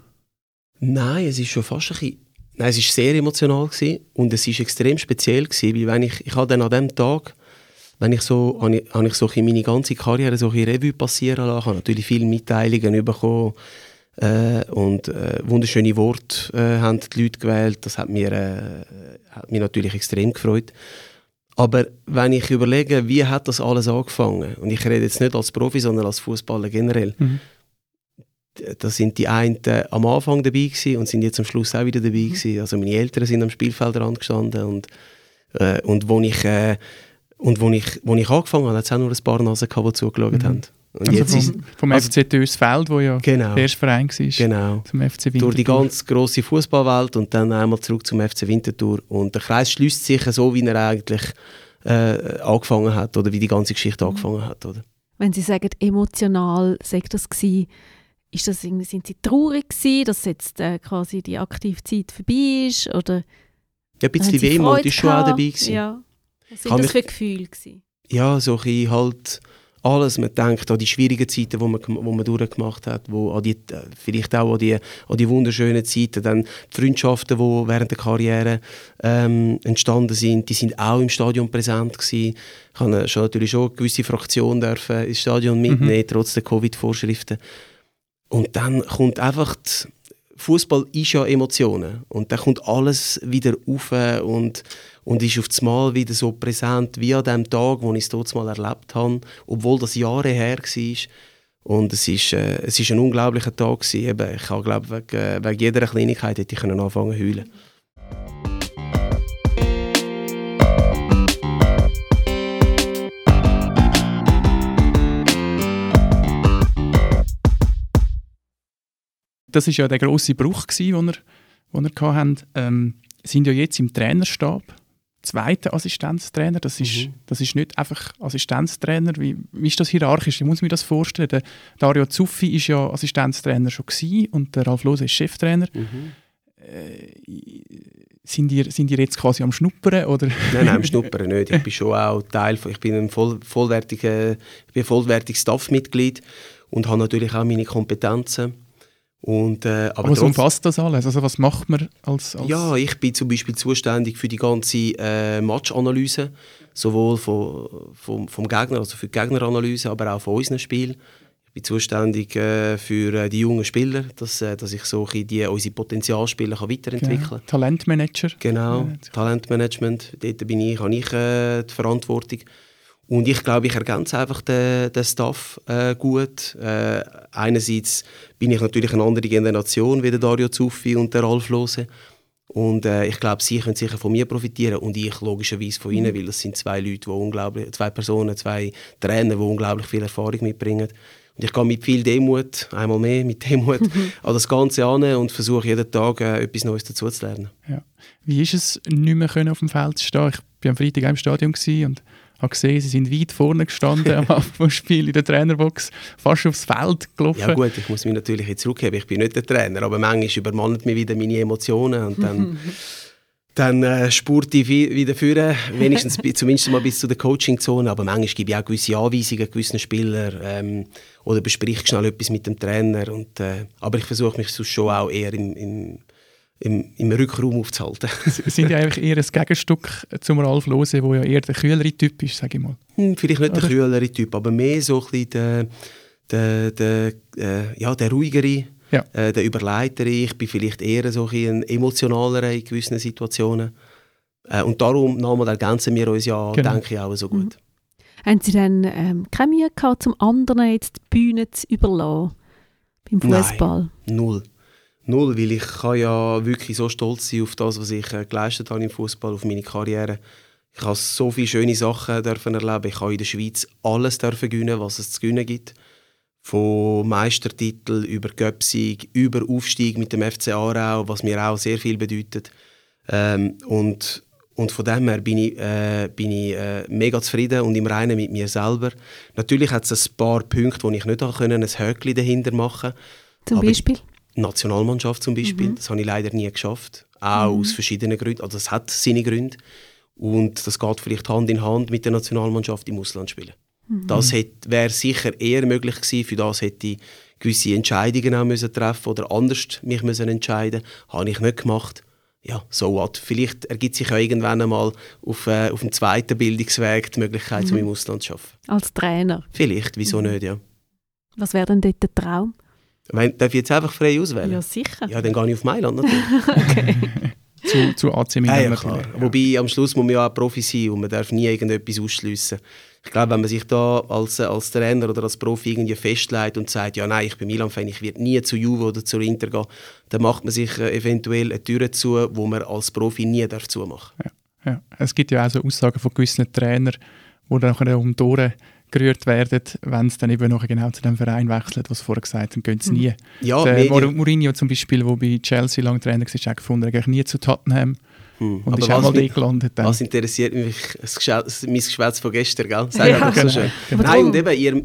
Nein, es ist schon fast ein bisschen... Nein, es war sehr emotional gewesen und es war extrem speziell gewesen, weil wenn ich, ich habe dann an dem Tag, wenn ich so, habe ich, habe ich so meine ganze Karriere so ein Revue passieren lassen, habe natürlich viele Mitteilungen bekommen äh, und äh, wunderschöne Worte äh, haben die Leute gewählt, das hat mir, äh, hat mich natürlich extrem gefreut. Aber wenn ich überlege, wie hat das alles angefangen, und ich rede jetzt nicht als Profi, sondern als Fußballer generell, Mhm. da sind die einen am Anfang dabei gewesen und sind jetzt am Schluss auch wieder dabei Mhm. gewesen. Also meine Eltern sind am Spielfeldrand gestanden und, äh, und wo ich, äh, und wo ich, wo ich angefangen habe, hat es auch nur ein paar Nasen gehabt, die zugeschaut Mhm. haben. Und Also jetzt vom, vom also- FC Dösfeld, wo ja genau, der erste Verein war, genau. zum FC Winterthur. Durch die ganz grosse Fußballwelt und dann einmal zurück zum FC Winterthur. Und der Kreis schließt sich so, wie er eigentlich äh, angefangen hat oder wie die ganze Geschichte angefangen hat. Oder? Wenn Sie sagen, emotional, sagt das gewesen, ist das irgendwie, sind Sie traurig gewesen, dass jetzt äh, quasi die Aktivzeit vorbei ist? Oder Ja, ein bisschen Wehmut ist schon auch dabei gewesen. Ja. Was sind Kann das mich- für Gefühle gewesen? ja, so ein bisschen halt alles. Man denkt an die schwierigen Zeiten, die man, wo man durchgemacht hat, wo an die, äh, vielleicht auch an die, an die wunderschönen Zeiten, dann die Freundschaften, die während der Karriere ähm, entstanden sind, die sind auch im Stadion präsent gewesen. Ich habe schon natürlich schon eine gewisse Fraktion dürfen ins Stadion mitnehmen, trotz der Covid-Vorschriften. Und dann kommt einfach die, Fußball ist ja Emotionen und dann kommt alles wieder auf und, und ist auf das Mal wieder so präsent wie an dem Tag, wo ich es dort mal erlebt habe, obwohl das Jahre her war. Und es ist, äh, es ist ein unglaublicher Tag gewesen. Ich glaube wegen, äh, wegen jeder Kleinigkeit hätte ich anfangen zu heulen. Das ist ja der grosse Bruch, gsi, den wir, den wir hatten. Ähm, sind ja jetzt im Trainerstab zweiter Assistenztrainer. Das ist, Mhm. das ist nicht einfach Assistenztrainer. Wie, wie ist das hierarchisch? Ich muss mir das vorstellen. Der Dario Zuffi ist ja Assistenztrainer schon gewesen und der Ralf Lose ist Cheftrainer. Mhm. Sind ihr, sind ihr jetzt quasi am Schnuppern? Oder? Nein, nein, im Schnuppern nicht. Ich bin schon auch Teil von, ich bin ein voll, vollwertiger, ich bin vollwertiges Staffmitglied und habe natürlich auch meine Kompetenzen. Und, äh, aber Was trotz- umfasst das alles? Also was macht man als, als Ja, ich bin zum Beispiel zuständig für die ganze äh, Matchanalyse, sowohl vom, vom, vom Gegner, also für die Gegneranalyse, aber auch von unseren Spielen. Ich bin zuständig äh, für äh, die jungen Spieler, dass, äh, dass ich so die, unsere Potenzialspieler kann weiterentwickeln kann. Genau. Talentmanager? Genau, Talentmanagement, dort bin ich, habe ich äh, die Verantwortung. Und ich glaube, ich ergänze einfach den, den Staff äh, gut. Äh, einerseits bin ich natürlich eine andere Generation wie der Dario Zuffi und der Ralf Lose. Und äh, ich glaube, sie können sicher von mir profitieren und ich logischerweise von ihnen, weil das sind zwei Leute, die unglaublich, zwei Personen, zwei Trainer, die unglaublich viel Erfahrung mitbringen. Und ich gehe mit viel Demut, einmal mehr mit Demut, an das Ganze an und versuche jeden Tag äh, etwas Neues dazu zu lernen. Ja. Wie ist es, nicht mehr auf dem Feld zu stehen? Ich war am Freitag im Stadion und habe gesehen, sie sind weit vorne gestanden am Spiels in der Trainerbox, fast aufs Feld gelaufen. Ja gut, ich muss mich natürlich jetzt zurückgeben, ich bin nicht der Trainer, aber manchmal übermannt mich wieder meine Emotionen und dann, dann äh, spurt ich wieder führen, wenigstens zumindest mal bis zu der Coachingzone, aber manchmal gebe ich auch gewisse Anweisungen gewissen Spielern ähm, oder bespreche schnell etwas mit dem Trainer und, äh, aber ich versuche mich sonst schon auch eher im, im, im, im Rückraum aufzuhalten. Sie sind ja eigentlich eher ein Gegenstück zum Ralf Lose, der ja eher der kühlere Typ ist, sage ich mal. Hm, Vielleicht nicht der Oder? kühlere Typ, aber mehr so ein bisschen der, der, der, äh, ja, der ruhigere, Ja. äh, der überleitere. Ich bin vielleicht eher so ein bisschen emotionaler in gewissen Situationen. Äh, und darum nochmal ergänzen wir uns ja, Genau. denke ich, auch so gut. Haben Sie dann ähm, keine Mühe gehabt, zum anderen jetzt die Bühne zu überlassen? Beim Nein. Fußball? Null. Null, weil ich kann ja wirklich so stolz sein auf das, was ich äh, geleistet habe im Fußball, auf meine Karriere. Ich habe so viele schöne Sachen dürfen erleben. Ich habe in der Schweiz alles dürfen gewinnen, was es zu gewinnen gibt. Von Meistertitel über Göpsig, über Aufstieg mit dem FC Aarau, was mir auch sehr viel bedeutet. Ähm, und, und von dem her bin ich, äh, bin ich äh, mega zufrieden und im Reinen mit mir selber. Natürlich hat es ein paar Punkte, wo ich nicht können, ein Höckli dahinter machen Zum Aber- Beispiel? Nationalmannschaft zum Beispiel, das habe ich leider nie geschafft. Auch aus verschiedenen Gründen. Also es hat seine Gründe. Und das geht vielleicht Hand in Hand mit der Nationalmannschaft im Ausland spielen. Das wäre sicher eher möglich gewesen. Für das hätte ich gewisse Entscheidungen auch müssen treffen oder anders mich müssen entscheiden. Habe ich nicht gemacht. Ja, so what. Vielleicht ergibt sich ja irgendwann einmal auf, äh, auf dem zweiten Bildungsweg die Möglichkeit, um im Ausland zu arbeiten. Als Trainer? Vielleicht, wieso nicht, ja. Was wäre denn dort der Traum? Wenn, darf ich jetzt einfach frei auswählen? Ja, sicher. Ja, dann gehe ich auf Mailand natürlich. Zu, zu AC Milan Ja, ja, klar. Wobei am Schluss muss man ja auch Profi sein und man darf nie irgendetwas ausschliessen. Ich glaube, wenn man sich da als, als Trainer oder als Profi irgendwie festlegt und sagt, ja nein, ich bin Milan-Fan, ich werde nie zu Juve oder zu Inter gehen, dann macht man sich äh, eventuell eine Tür zu, wo man als Profi nie darf zumachen Ja. Es gibt ja auch so Aussagen von gewissen Trainern, die dann nachher um die Ohren gerührt werden, wenn sie dann eben noch genau zu dem Verein wechseln, was vorher gesagt haben, gehen sie nie. Ja, der Mourinho- Mourinho zum Beispiel, der bei Chelsea lang Trainer war, hat gefunden, er geht nie zu Tottenham Hm. und Aber ist auch was mal dort gelandet. Dann. Was interessiert mich das Geschwätz, mein Geschwätz von gestern, gell? Sag Ja. einfach so Genau. schön. Genau. Nein, und eben, ihr,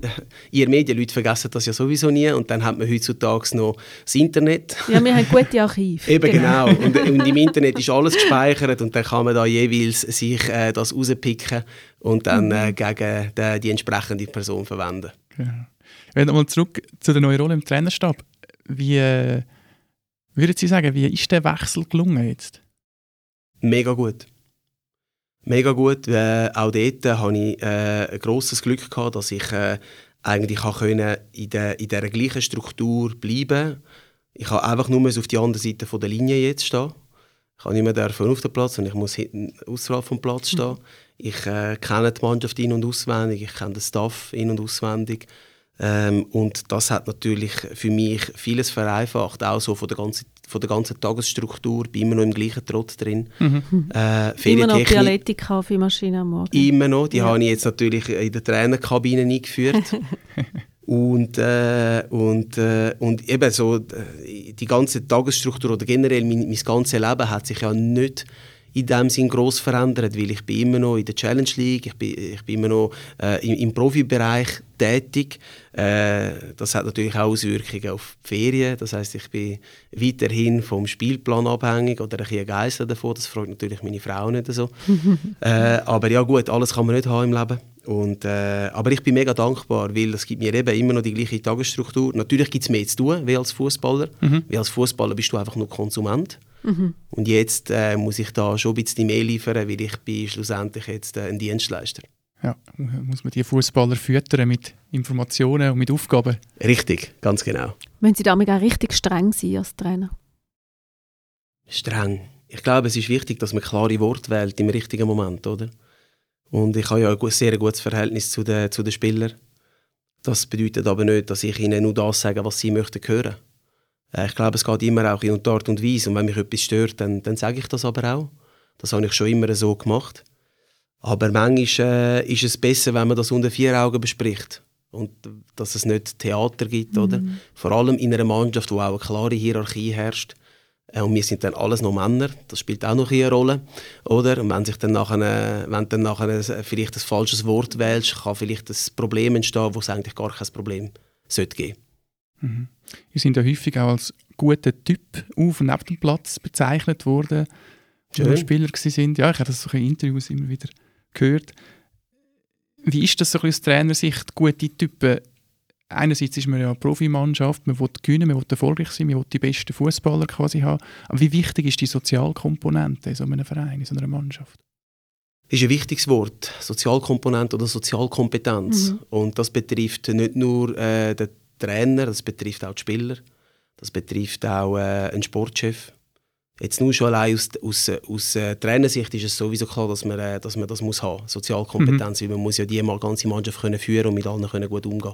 ihr Medienleute vergessen das ja sowieso nie und dann hat man heutzutage noch das Internet. Ja, wir haben gute Archive. Eben genau. Und, und im Internet ist alles gespeichert und dann kann man da jeweils sich äh, das rauspicken und dann äh, gegen die, die entsprechende Person verwenden. Genau. Wenn nochmal zurück zu der neuen Rolle im Trainerstab. Wie äh, würden Sie sagen, wie ist der Wechsel gelungen jetzt? Mega gut. Mega gut. Äh, auch dort hatte ich äh, ein grosses Glück, gehabt, dass ich äh, eigentlich können in, der, in dieser gleichen Struktur bleiben Ich habe einfach nur auf die andere Seite von der Linie jetzt stehen. Ich kann nicht mehr dürfen auf dem Platz und ich muss hinten außerhalb vom Platz stehen. Ich äh, kenne die Mannschaft in- und auswendig, ich kenne den Staff in- und auswendig. Ähm, und das hat natürlich für mich vieles vereinfacht, auch so von der ganzen, von der ganzen Tagesstruktur. Ich bin immer noch im gleichen Trott drin. Äh, Immer noch Dialetik-Kaffeemaschine am Morgen. Immer noch. Die Ja. habe ich jetzt natürlich in der Trainerkabine eingeführt. und, äh, und, äh, und eben so, äh, die ganze Tagesstruktur oder generell mein, mein ganzes Leben hat sich ja nicht in dem Sinn gross verändert, weil ich bin immer noch in der Challenge League, ich bin, ich bin immer noch äh, im, im Profibereich tätig. Äh, das hat natürlich auch Auswirkungen auf die Ferien. Das heißt, ich bin weiterhin vom Spielplan abhängig oder ein bisschen Geister davon. Das freut natürlich meine Frau nicht so. äh, aber ja gut, alles kann man nicht haben im Leben. Und, äh, aber ich bin mega dankbar, weil es gibt mir eben immer noch die gleiche Tagesstruktur. Natürlich gibt es mehr zu tun wie als Fußballer. Mhm. Weil als Fußballer bist du einfach nur Konsument. Mhm. Und jetzt äh, muss ich da schon ein bisschen mehr liefern, weil ich bin schlussendlich jetzt äh, ein Dienstleister. Ja, muss man die Fußballer füttern mit Informationen und mit Aufgaben? Richtig, ganz genau. Müssen Sie damit auch richtig streng sein als Trainer? Streng. Ich glaube, es ist wichtig, dass man klare Worte wählt im richtigen Moment, oder? Und ich habe ja ein sehr gutes Verhältnis zu den, zu den Spielern. Das bedeutet aber nicht, dass ich ihnen nur das sage, was sie möchten hören. Äh, ich glaube, es geht immer auch in die Art und Weise. Und wenn mich etwas stört, dann, dann sage ich das aber auch. Das habe ich schon immer so gemacht. Aber manchmal äh, ist es besser, wenn man das unter vier Augen bespricht. Und dass es nicht Theater gibt, mhm. oder? Vor allem in einer Mannschaft, wo auch eine klare Hierarchie herrscht. Äh, und wir sind dann alles noch Männer, das spielt auch noch eine Rolle, oder? Und wenn sich dann nachher, wenn dann nachher vielleicht ein falsches Wort wählst, kann vielleicht ein Problem entstehen, wo es eigentlich gar kein Problem sollte geben. Mhm. Wir sind ja häufig auch als guter Typ auf und neben dem Platz bezeichnet worden, wenn wir Spieler sind. Ja, ich habe das so in Interviews immer wieder gehört. Wie ist das so aus Trainersicht, gute Typen einerseits ist man ja eine Profimannschaft, man will gewinnen, man will erfolgreich sein, man will die besten Fußballer quasi haben. Aber wie wichtig ist die Sozialkomponente in so einem Verein, in so einer Mannschaft? ist ein wichtiges Wort, Sozialkomponente oder Sozialkompetenz. Mhm. Und das betrifft nicht nur äh, den Trainer, das betrifft auch die Spieler, das betrifft auch äh, einen Sportchef. Jetzt nur schon allein aus, aus, aus äh, Trainersicht ist es sowieso klar, dass man, äh, dass man das muss haben, Sozialkompetenz, mhm. weil man muss ja die mal ganze Mannschaft können führen und mit allen können gut umgehen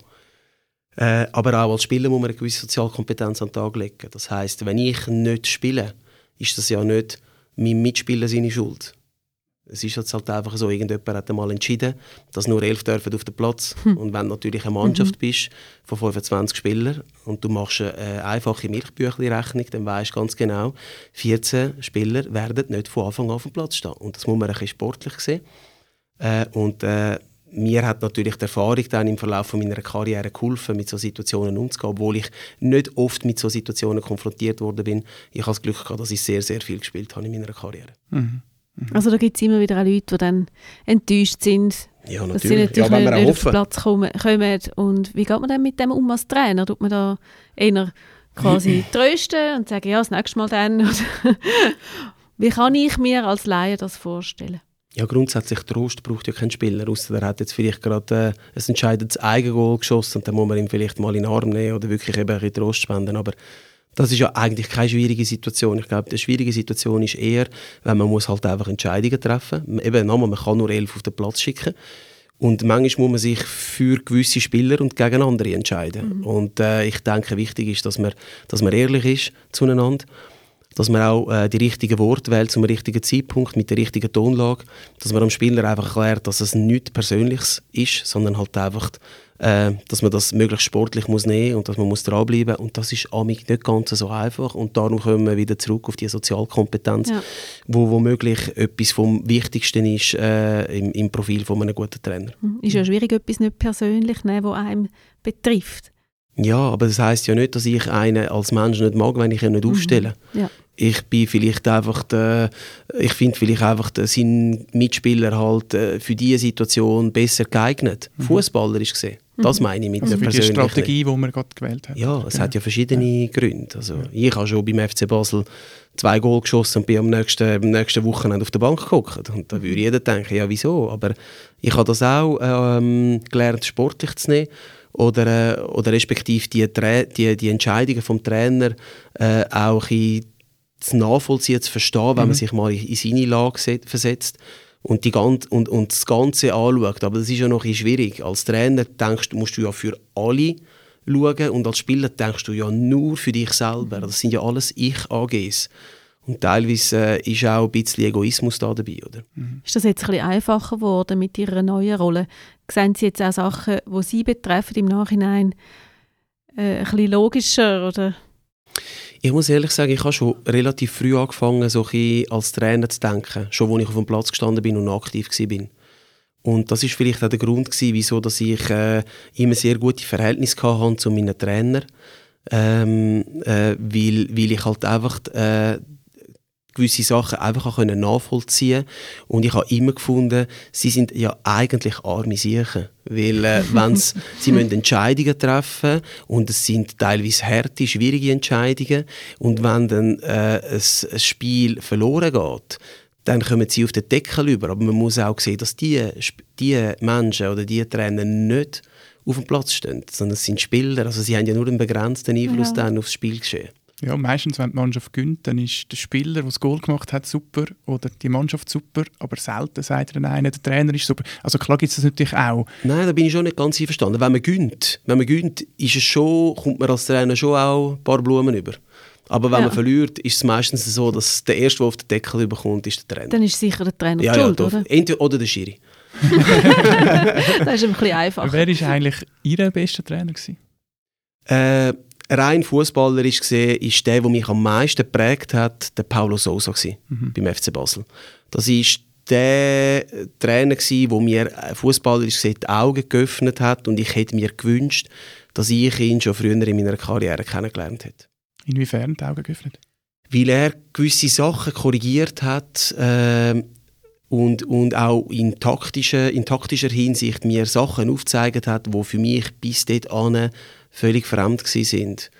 äh, aber auch als Spieler muss man eine gewisse Sozialkompetenz an den Tag legen. Das heißt, wenn ich nicht spiele, ist das ja nicht mein Mitspieler seine Schuld. Es ist jetzt halt einfach so, irgendjemand hat einmal entschieden, dass nur elf dürfen auf den Platz. Hm. Und wenn du natürlich eine Mannschaft mhm. bist von 25 Spielern und du machst eine einfache Milchbüchli-Rechnung, dann weißt du ganz genau, 14 Spieler werden nicht von Anfang an auf dem Platz stehen. Und das muss man ein bisschen sportlich sehen. Äh, und äh, mir hat natürlich die Erfahrung dann im Verlauf meiner Karriere geholfen, mit so Situationen umzugehen, obwohl ich nicht oft mit so Situationen konfrontiert worden bin. Ich habe das Glück gehabt, dass ich sehr, sehr viel gespielt habe in meiner Karriere. Mhm. Mhm. Also da gibt es immer wieder auch Leute, die dann enttäuscht sind, ja, dass sie natürlich ja, nicht, nicht auf den Platz kommen, kommen. Und wie geht man dann mit dem um als Trainer? Tut man da eher quasi trösten und sagen, ja, das nächste Mal dann? wie kann ich mir als Laie das vorstellen? Ja, grundsätzlich Trost braucht ja kein Spieler, außer er hat jetzt vielleicht gerade äh, ein entscheidendes Eigengoal geschossen und dann muss man ihm vielleicht mal in den Arm nehmen oder wirklich eben ein bisschen Trost spenden, aber das ist ja eigentlich keine schwierige Situation. Ich glaube, die schwierige Situation ist eher, wenn man muss halt einfach Entscheidungen treffen muss. Eben, nochmal, man kann nur elf auf den Platz schicken. Und manchmal muss man sich für gewisse Spieler und gegen andere entscheiden. Mhm. Und äh, ich denke, wichtig ist, dass man, dass man ehrlich ist zueinander dass man auch äh, die richtigen Worte wählt zum richtigen Zeitpunkt mit der richtigen Tonlage, dass man dem Spieler einfach erklärt, dass es nichts Persönliches ist, sondern halt einfach, äh, dass man das möglichst sportlich muss nehmen und dass man muss dranbleiben und das ist amig nicht ganz so einfach und darum kommen wir wieder zurück auf die Sozialkompetenz, ja. wo womöglich etwas vom Wichtigsten ist äh, im, im, Profil von einem guten Trainer. Mhm. Ist ja schwierig, etwas nicht persönlich nehmen, was einem betrifft. Ja, aber das heißt ja nicht, dass ich einen als Mensch nicht mag, wenn ich ihn nicht mhm. aufstelle. Ja ich bin vielleicht einfach der, ich finde vielleicht einfach der, sein Mitspieler halt äh, für diese Situation besser geeignet. Mhm. Fußballerisch gesehen. Das mhm. meine ich mit also der persönlichen... die Strategie, die man gerade gewählt hat. Ja, es genau. hat ja verschiedene ja. Gründe. Also, ja. Ich habe schon beim FC Basel zwei Goal geschossen und bin am nächsten, am nächsten Wochenende auf der Bank geguckt. Und da würde jeder denken, ja wieso? Aber ich habe das auch ähm, gelernt, sportlich zu nehmen oder, äh, oder respektive die, die, die Entscheidungen vom Trainer äh, auch in zu nachvollziehen, zu verstehen, wenn man mhm. sich mal in seine Lage versetzt und, die ganze, und, und das Ganze anschaut. Aber das ist ja noch ein schwierig. Als Trainer denkst, musst du ja für alle schauen und als Spieler denkst du ja nur für dich selber. Das sind ja alles Ich-AGs. Und teilweise äh, ist auch ein bisschen Egoismus da dabei. Oder? Mhm. Ist das jetzt ein bisschen einfacher geworden mit Ihrer neuen Rolle? Sehen Sie jetzt auch Sachen, die Sie betreffen im Nachhinein äh, ein bisschen logischer? Oder? Ich muss ehrlich sagen, ich habe schon relativ früh angefangen, so als Trainer zu denken, schon als ich auf dem Platz gestanden bin und aktiv war. Und das ist vielleicht auch der Grund gewesen, wieso dass ich äh, immer sehr gute Verhältnisse zu meinen Trainern, ähm, äh, weil, weil ich halt einfach äh, gewisse Sachen einfach auch nachvollziehen Und ich habe immer gefunden, sie sind ja eigentlich arme Siechen. Weil äh, wenn's, sie müssen Entscheidungen treffen und es sind teilweise harte, schwierige Entscheidungen. Und wenn dann äh, ein, ein Spiel verloren geht, dann kommen sie auf den Deckel über. Aber man muss auch sehen, dass die, die Menschen oder die Trainer nicht auf dem Platz stehen, sondern es sind Spieler. Also sie haben ja nur einen begrenzten Einfluss ja. dann aufs Spielgeschehen. Ja, meistens, wenn die Mannschaft gewinnt, dann ist der Spieler, der das Goal gemacht hat, super oder die Mannschaft super, aber selten sagt dann einer, der Trainer ist super. Also klar gibt es das natürlich auch. Nein, da bin ich schon nicht ganz einverstanden. Wenn man gönnt, wenn man gönnt, ist es schon, kommt man als Trainer schon auch ein paar Blumen über. Aber wenn ja. man verliert, ist es meistens so, dass der Erste, der auf den Deckel überkommt, ist der Trainer. Dann ist sicher der Trainer ja, schuld, ja, oder? Entweder oder der Schiri. das ist ein bisschen einfacher. Wer war eigentlich Ihr bester Trainer? Äh, rein fußballerisch gesehen ist der, der mich am meisten geprägt hat, der Paulo Sousa mhm. beim FC Basel. Das ist der Trainer der mir fußballerisch gesehen die Augen geöffnet hat und ich hätte mir gewünscht, dass ich ihn schon früher in meiner Karriere kennengelernt hätte. Inwiefern die Augen geöffnet? Weil er gewisse Sachen korrigiert hat äh, und, und auch in taktischer, in taktischer Hinsicht mir Sachen aufgezeigt hat, die für mich bis dahin völlig fremd sind.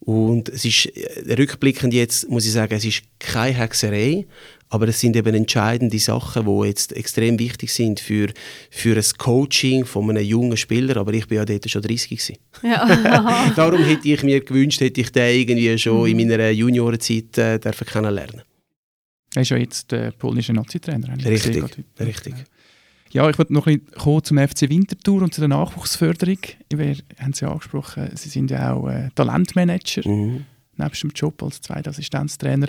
Und es ist äh, rückblickend jetzt, muss ich sagen, es ist keine Hexerei, aber es sind eben entscheidende Sachen, die jetzt extrem wichtig sind für, für ein Coaching von einem jungen Spieler. Aber ich bin ja dort schon 30 gewesen. Ja. Darum hätte ich mir gewünscht, hätte ich den irgendwie schon mhm. in meiner Juniorenzeit äh, kennenlernen Er ist ja jetzt der polnische Nazi-Trainer. Richtig, richtig. Ja, ich wollte noch ein bisschen zum FC Winterthur und zu der Nachwuchsförderung. Wir haben Sie ja angesprochen, Sie sind ja auch äh, Talentmanager, mhm. nebst dem Job als zweiter Assistenztrainer.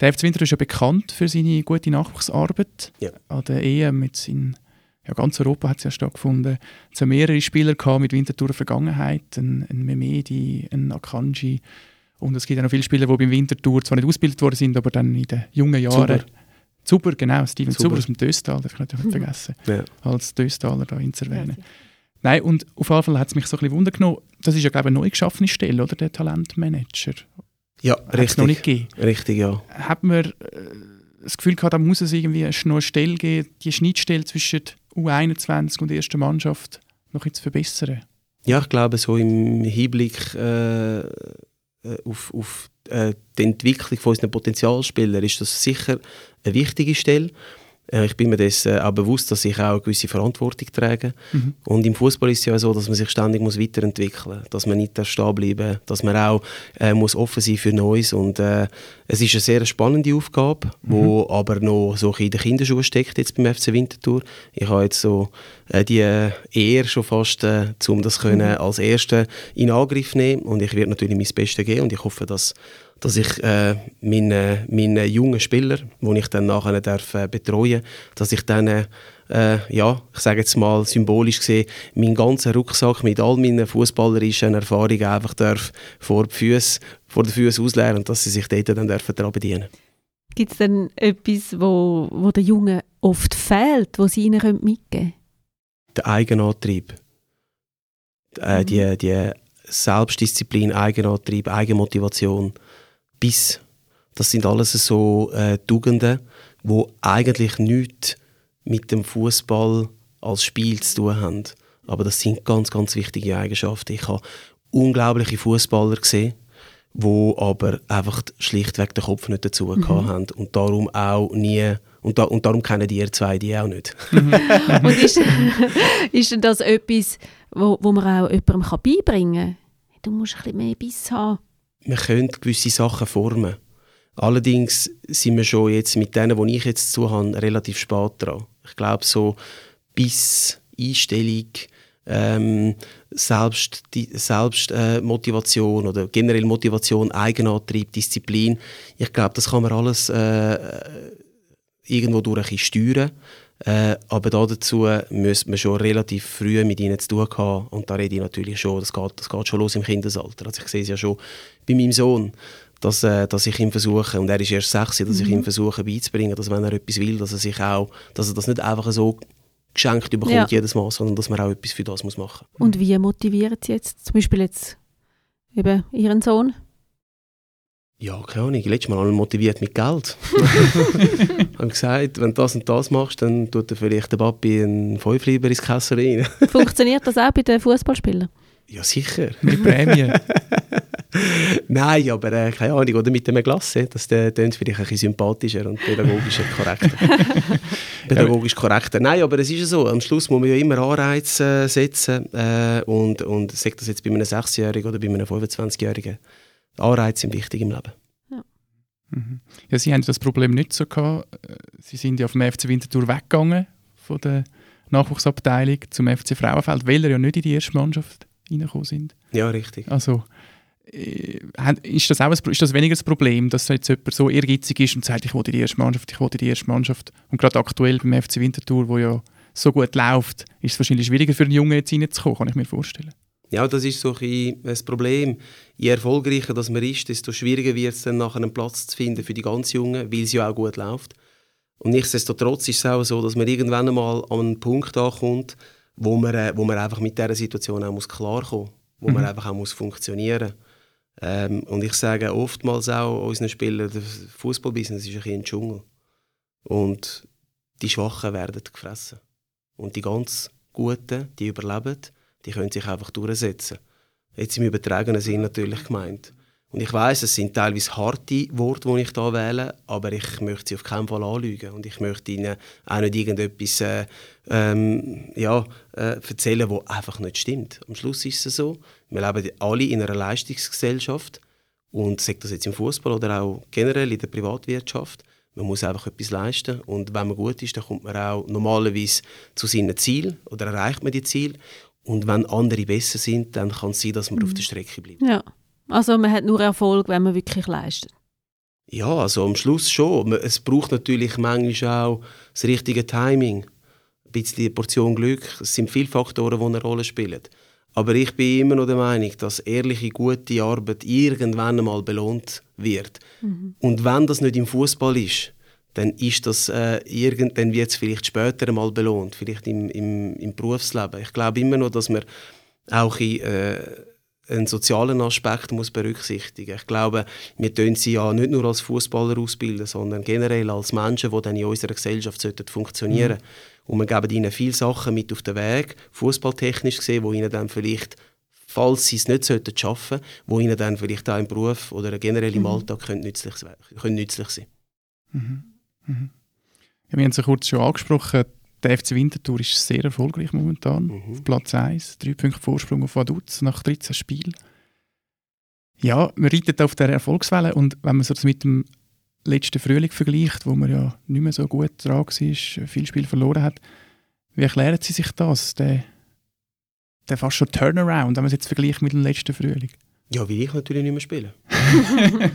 Der FC Winterthur ist ja bekannt für seine gute Nachwuchsarbeit. Ja. An der EM mit seinen, ja, ganz Europa hat es ja stattgefunden. Es haben mehrere Spieler gehabt mit Winterthur Vergangenheit, ein, ein Memedi, ein Akanji. Und es gibt auch noch viele Spieler, die beim Winterthur zwar nicht ausgebildet worden sind, aber dann in den jungen Jahren Super Zuber, genau, Steven Zuber, Zuber aus dem Döstal, darf ich natürlich nicht vergessen, ja. als Döstaler da zu erwähnen. Ja, Nein, und auf jeden Fall hat es mich so ein bisschen wundern Das ist ja, glaube ich, eine neu geschaffene Stelle, oder? Der Talentmanager. Ja, Hat's richtig. noch nicht gegeben. Richtig, ja. Hat man äh, das Gefühl gehabt, da muss es irgendwie noch eine Stelle geben, die Schnittstelle zwischen U21 und der ersten Mannschaft noch zu verbessern? Ja, ich glaube, so im Hinblick äh, äh auf, auf äh, die Entwicklung von unseren Potenzialspielern ist das sicher eine wichtige Stelle. Äh, ich bin mir das äh, auch bewusst, dass ich auch eine gewisse Verantwortung trage. Mhm. Und im Fußball ist es ja so, dass man sich ständig muss weiterentwickeln muss, dass man nicht stehen bleiben dass man auch äh, muss offen sein für Neues. Und äh, es ist eine sehr spannende Aufgabe, mhm. wo aber noch so in den Kinderschuhen steckt jetzt beim FC Winterthur. Ich habe jetzt so äh, die Ehre schon fast, äh, um das können mhm. als Erster in Angriff nehmen. Und ich werde natürlich mein Bestes geben und ich hoffe, dass dass ich äh, meine, meine jungen Spieler, die ich dann nachher darf, äh, betreuen dass ich dann, äh, ja, ich sage jetzt mal symbolisch gesehen, meinen ganzen Rucksack mit all meinen fußballerischen Erfahrungen einfach darf vor, die Füße, vor den Füßen ausleeren und dass sie sich dort dann dürfen daran bedienen Gibt es denn etwas, wo, wo den Jungen oft fehlt, was sie ihnen mitgeben können? Der Eigenantrieb. Äh, mhm. die, die Selbstdisziplin, Eigenantrieb, Eigenmotivation. Biss. Das sind alles so äh, Tugenden, wo eigentlich nichts mit dem Fußball als Spiel zu tun haben. Aber das sind ganz, ganz wichtige Eigenschaften. Ich habe unglaubliche Fußballer gesehen, wo aber einfach schlichtweg den Kopf nicht dazu mhm. haben und darum auch nie und, da, und darum kennen die zwei die auch nicht. Mhm. und ist, ist denn das etwas, wo, wo man auch jemandem beibringen kann? Du musst ein bisschen mehr Biss haben man könnte gewisse Sachen formen. Allerdings sind wir schon jetzt mit denen, die ich jetzt zu habe, relativ spät dran. Ich glaube, so bis Einstellung, ähm, Selbst, Selbstmotivation äh, oder generell Motivation, Eigenantrieb, Disziplin. Ich glaube, das kann man alles äh, irgendwo durch ein steuern. Äh, aber da dazu müsste man schon relativ früh mit ihnen zu tun haben. Und da rede ich natürlich schon, das geht, das geht schon los im Kindesalter. Also ich sehe es ja schon bei meinem Sohn, dass, äh, dass ich ihm versuche, und er ist erst sechs, dass ich ihm versuche beizubringen, dass wenn er etwas will, dass er sich auch, dass er das nicht einfach so geschenkt bekommt Ja. jedes Mal, sondern dass man auch etwas für das muss machen Und wie motivieren Sie jetzt zum Beispiel jetzt eben Ihren Sohn? Ja, keine Ahnung. Letztes Mal haben wir motiviert mit Geld. haben gesagt, wenn du das und das machst, dann tut er vielleicht der Papi einen Fünfliber ins Kessel rein. Funktioniert das auch bei den Fußballspielern? ja, sicher. Mit Prämie. Nein, aber äh, keine Ahnung, oder mit dem Glasse, das äh, tönt vielleicht ein bisschen sympathischer und pädagogisch korrekter. pädagogisch korrekter. Nein, aber es ist ja so, am Schluss muss man ja immer Anreize äh, setzen äh, und, und sagt das jetzt bei einem 6-Jährigen oder bei einem 25-Jährigen, Anreize sind wichtig im Leben. Mhm. Ja, Sie haben das Problem nicht so gehabt. Sie sind ja vom FC Winterthur weggegangen von der Nachwuchsabteilung zum FC Frauenfeld, weil er ja nicht in die erste Mannschaft reingekommen sind. Ja, richtig. Also äh, ist das auch ein, ist das weniger das Problem, dass jetzt jemand so ehrgeizig ist und sagt, ich will in die erste Mannschaft, ich will in die erste Mannschaft. Und gerade aktuell beim FC Winterthur, wo ja so gut läuft, ist es wahrscheinlich schwieriger für einen Jungen jetzt reinzukommen, kann ich mir vorstellen. Ja, das ist so ein das Problem. Je erfolgreicher das man ist, desto schwieriger wird es dann, nachher einen Platz zu finden für die ganz Jungen, weil es ja auch gut läuft. Und nichtsdestotrotz ist es auch so, dass man irgendwann einmal an einen Punkt ankommt, wo man, äh, wo man einfach mit dieser Situation auch muss klarkommen muss, wo man Mhm. einfach auch muss funktionieren ähm, Und ich sage oftmals auch unseren Spielern, der Fußballbusiness ist ein bisschen ein Dschungel. Und die Schwachen werden gefressen. Und die ganz Guten, die überleben, die können sich einfach durchsetzen. Jetzt im übertragenen Sinn natürlich gemeint. Und ich weiß, es sind teilweise harte Worte, die ich da wähle, aber ich möchte sie auf keinen Fall anlügen. Und ich möchte ihnen auch nicht irgendetwas äh, ähm, ja, äh, erzählen, was einfach nicht stimmt. Am Schluss ist es so, wir leben alle in einer Leistungsgesellschaft und sagt das jetzt im Fußball oder auch generell in der Privatwirtschaft, man muss einfach etwas leisten und wenn man gut ist, dann kommt man auch normalerweise zu seinen Zielen oder erreicht man die Ziele und wenn andere besser sind, dann kann es sein, dass man auf der Strecke bleibt. Ja. Also man hat nur Erfolg, wenn man wirklich leistet. Ja, also am Schluss schon. Es braucht natürlich manchmal auch das richtige Timing, ein bisschen eine Portion Glück. Es sind viele Faktoren, die eine Rolle spielen. Aber ich bin immer noch der Meinung, dass ehrliche, gute Arbeit irgendwann einmal belohnt wird. Und wenn das nicht im Fußball ist, dann ist das äh, irgend, dann wird es vielleicht später einmal belohnt, vielleicht im, im, im Berufsleben. Ich glaube immer noch, dass man auch in, äh, einen sozialen Aspekt muss berücksichtigen. Ich glaube, wir tun sie ja nicht nur als Fußballer ausbilden, sondern generell als Menschen, die dann in unserer Gesellschaft sollten funktionieren. Und wir geben ihnen viele Sachen mit auf den Weg, fußballtechnisch gesehen, wo ihnen dann vielleicht falls sie es nicht sollten schaffen, wo ihnen dann vielleicht auch im Beruf oder generell im Alltag können nützlich, können nützlich sein. Ja, wir haben es ja kurz schon angesprochen, der FC Winterthur ist sehr erfolgreich momentan. Mhm. Auf Platz 1, drei Punkte Vorsprung auf Vaduz nach 13 Spielen. Ja, man reitet auf der Erfolgswelle und wenn man das mit dem letzten Frühling vergleicht, wo man ja nicht mehr so gut dran war, viel Spiel verloren hat, wie erklären Sie sich das, der, der fast schon Turnaround, wenn man es jetzt vergleicht mit dem letzten Frühling? Ja, will ich natürlich nicht mehr spielen.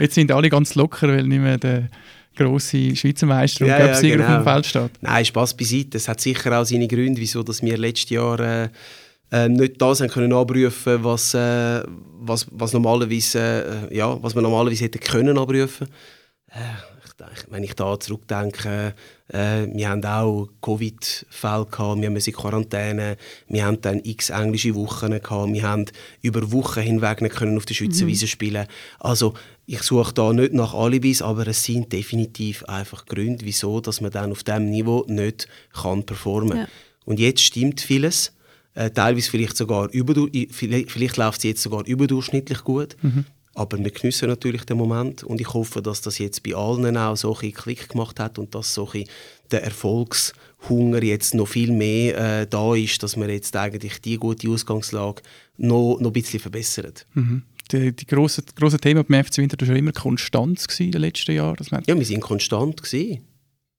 Jetzt sind alle ganz locker, weil nicht mehr der grosse Schweizer Meister und Ja, ja, Göpsieger auf dem genau. Feld steht. Nein, Spaß beiseite. Es hat sicher auch seine Gründe, wieso dass wir letztes Jahr äh, äh, nicht das haben können abrufen, was, äh, was, was normalerweise, äh, ja, was wir normalerweise hätten können abrufen. Äh, ich denke, wenn ich da zurückdenke, äh, wir haben auch Covid-Fälle gehabt, wir müssen in Quarantäne, wir haben dann x englische Wochen gehabt, wir haben über Wochen hinweg nicht können auf der Schweizer Wiese spielen. Also ich suche da nicht nach Alibis, aber es sind definitiv einfach Gründe, wieso, dass man dann auf diesem Niveau nicht kann performen. Ja. Und jetzt stimmt vieles. Äh, teilweise vielleicht sogar überdur vielleicht, vielleicht läuft es jetzt sogar überdurchschnittlich gut. Aber wir geniessen natürlich den Moment und ich hoffe, dass das jetzt bei allen auch so ein Klick gemacht hat und dass so ein der Erfolgshunger jetzt noch viel mehr äh, da ist, dass wir jetzt eigentlich die gute Ausgangslage noch, noch ein bisschen verbessern. Mhm. Die, die grossen, grossen Themen beim FC Winterthur war schon immer Konstanz gewesen in den letzten Jahren. Ja, wir sind konstant gewesen.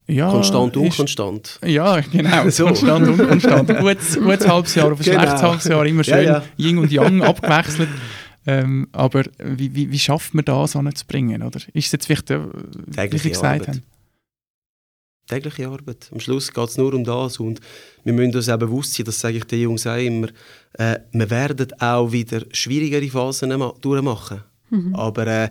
ja, Konstant, ist- unkonstant. Ja, genau. So. Konstant und unkonstant. Ein gutes, gutes halbes Jahr auf ein Genau. schlechtes halbes Jahr, immer Ja, schön ja. Yin und Yang abgewechselt. Ähm, aber wie, wie, wie schafft man das anzubringen? Oder ist es jetzt vielleicht, äh, wie Tägliche Sie gesagt Arbeit. haben? tägliche Arbeit. Am Schluss geht es nur um das und wir müssen uns auch bewusst sein, das sage ich den Jungs auch immer, äh, wir werden auch wieder schwierigere Phasen durchmachen. Mhm. Aber äh,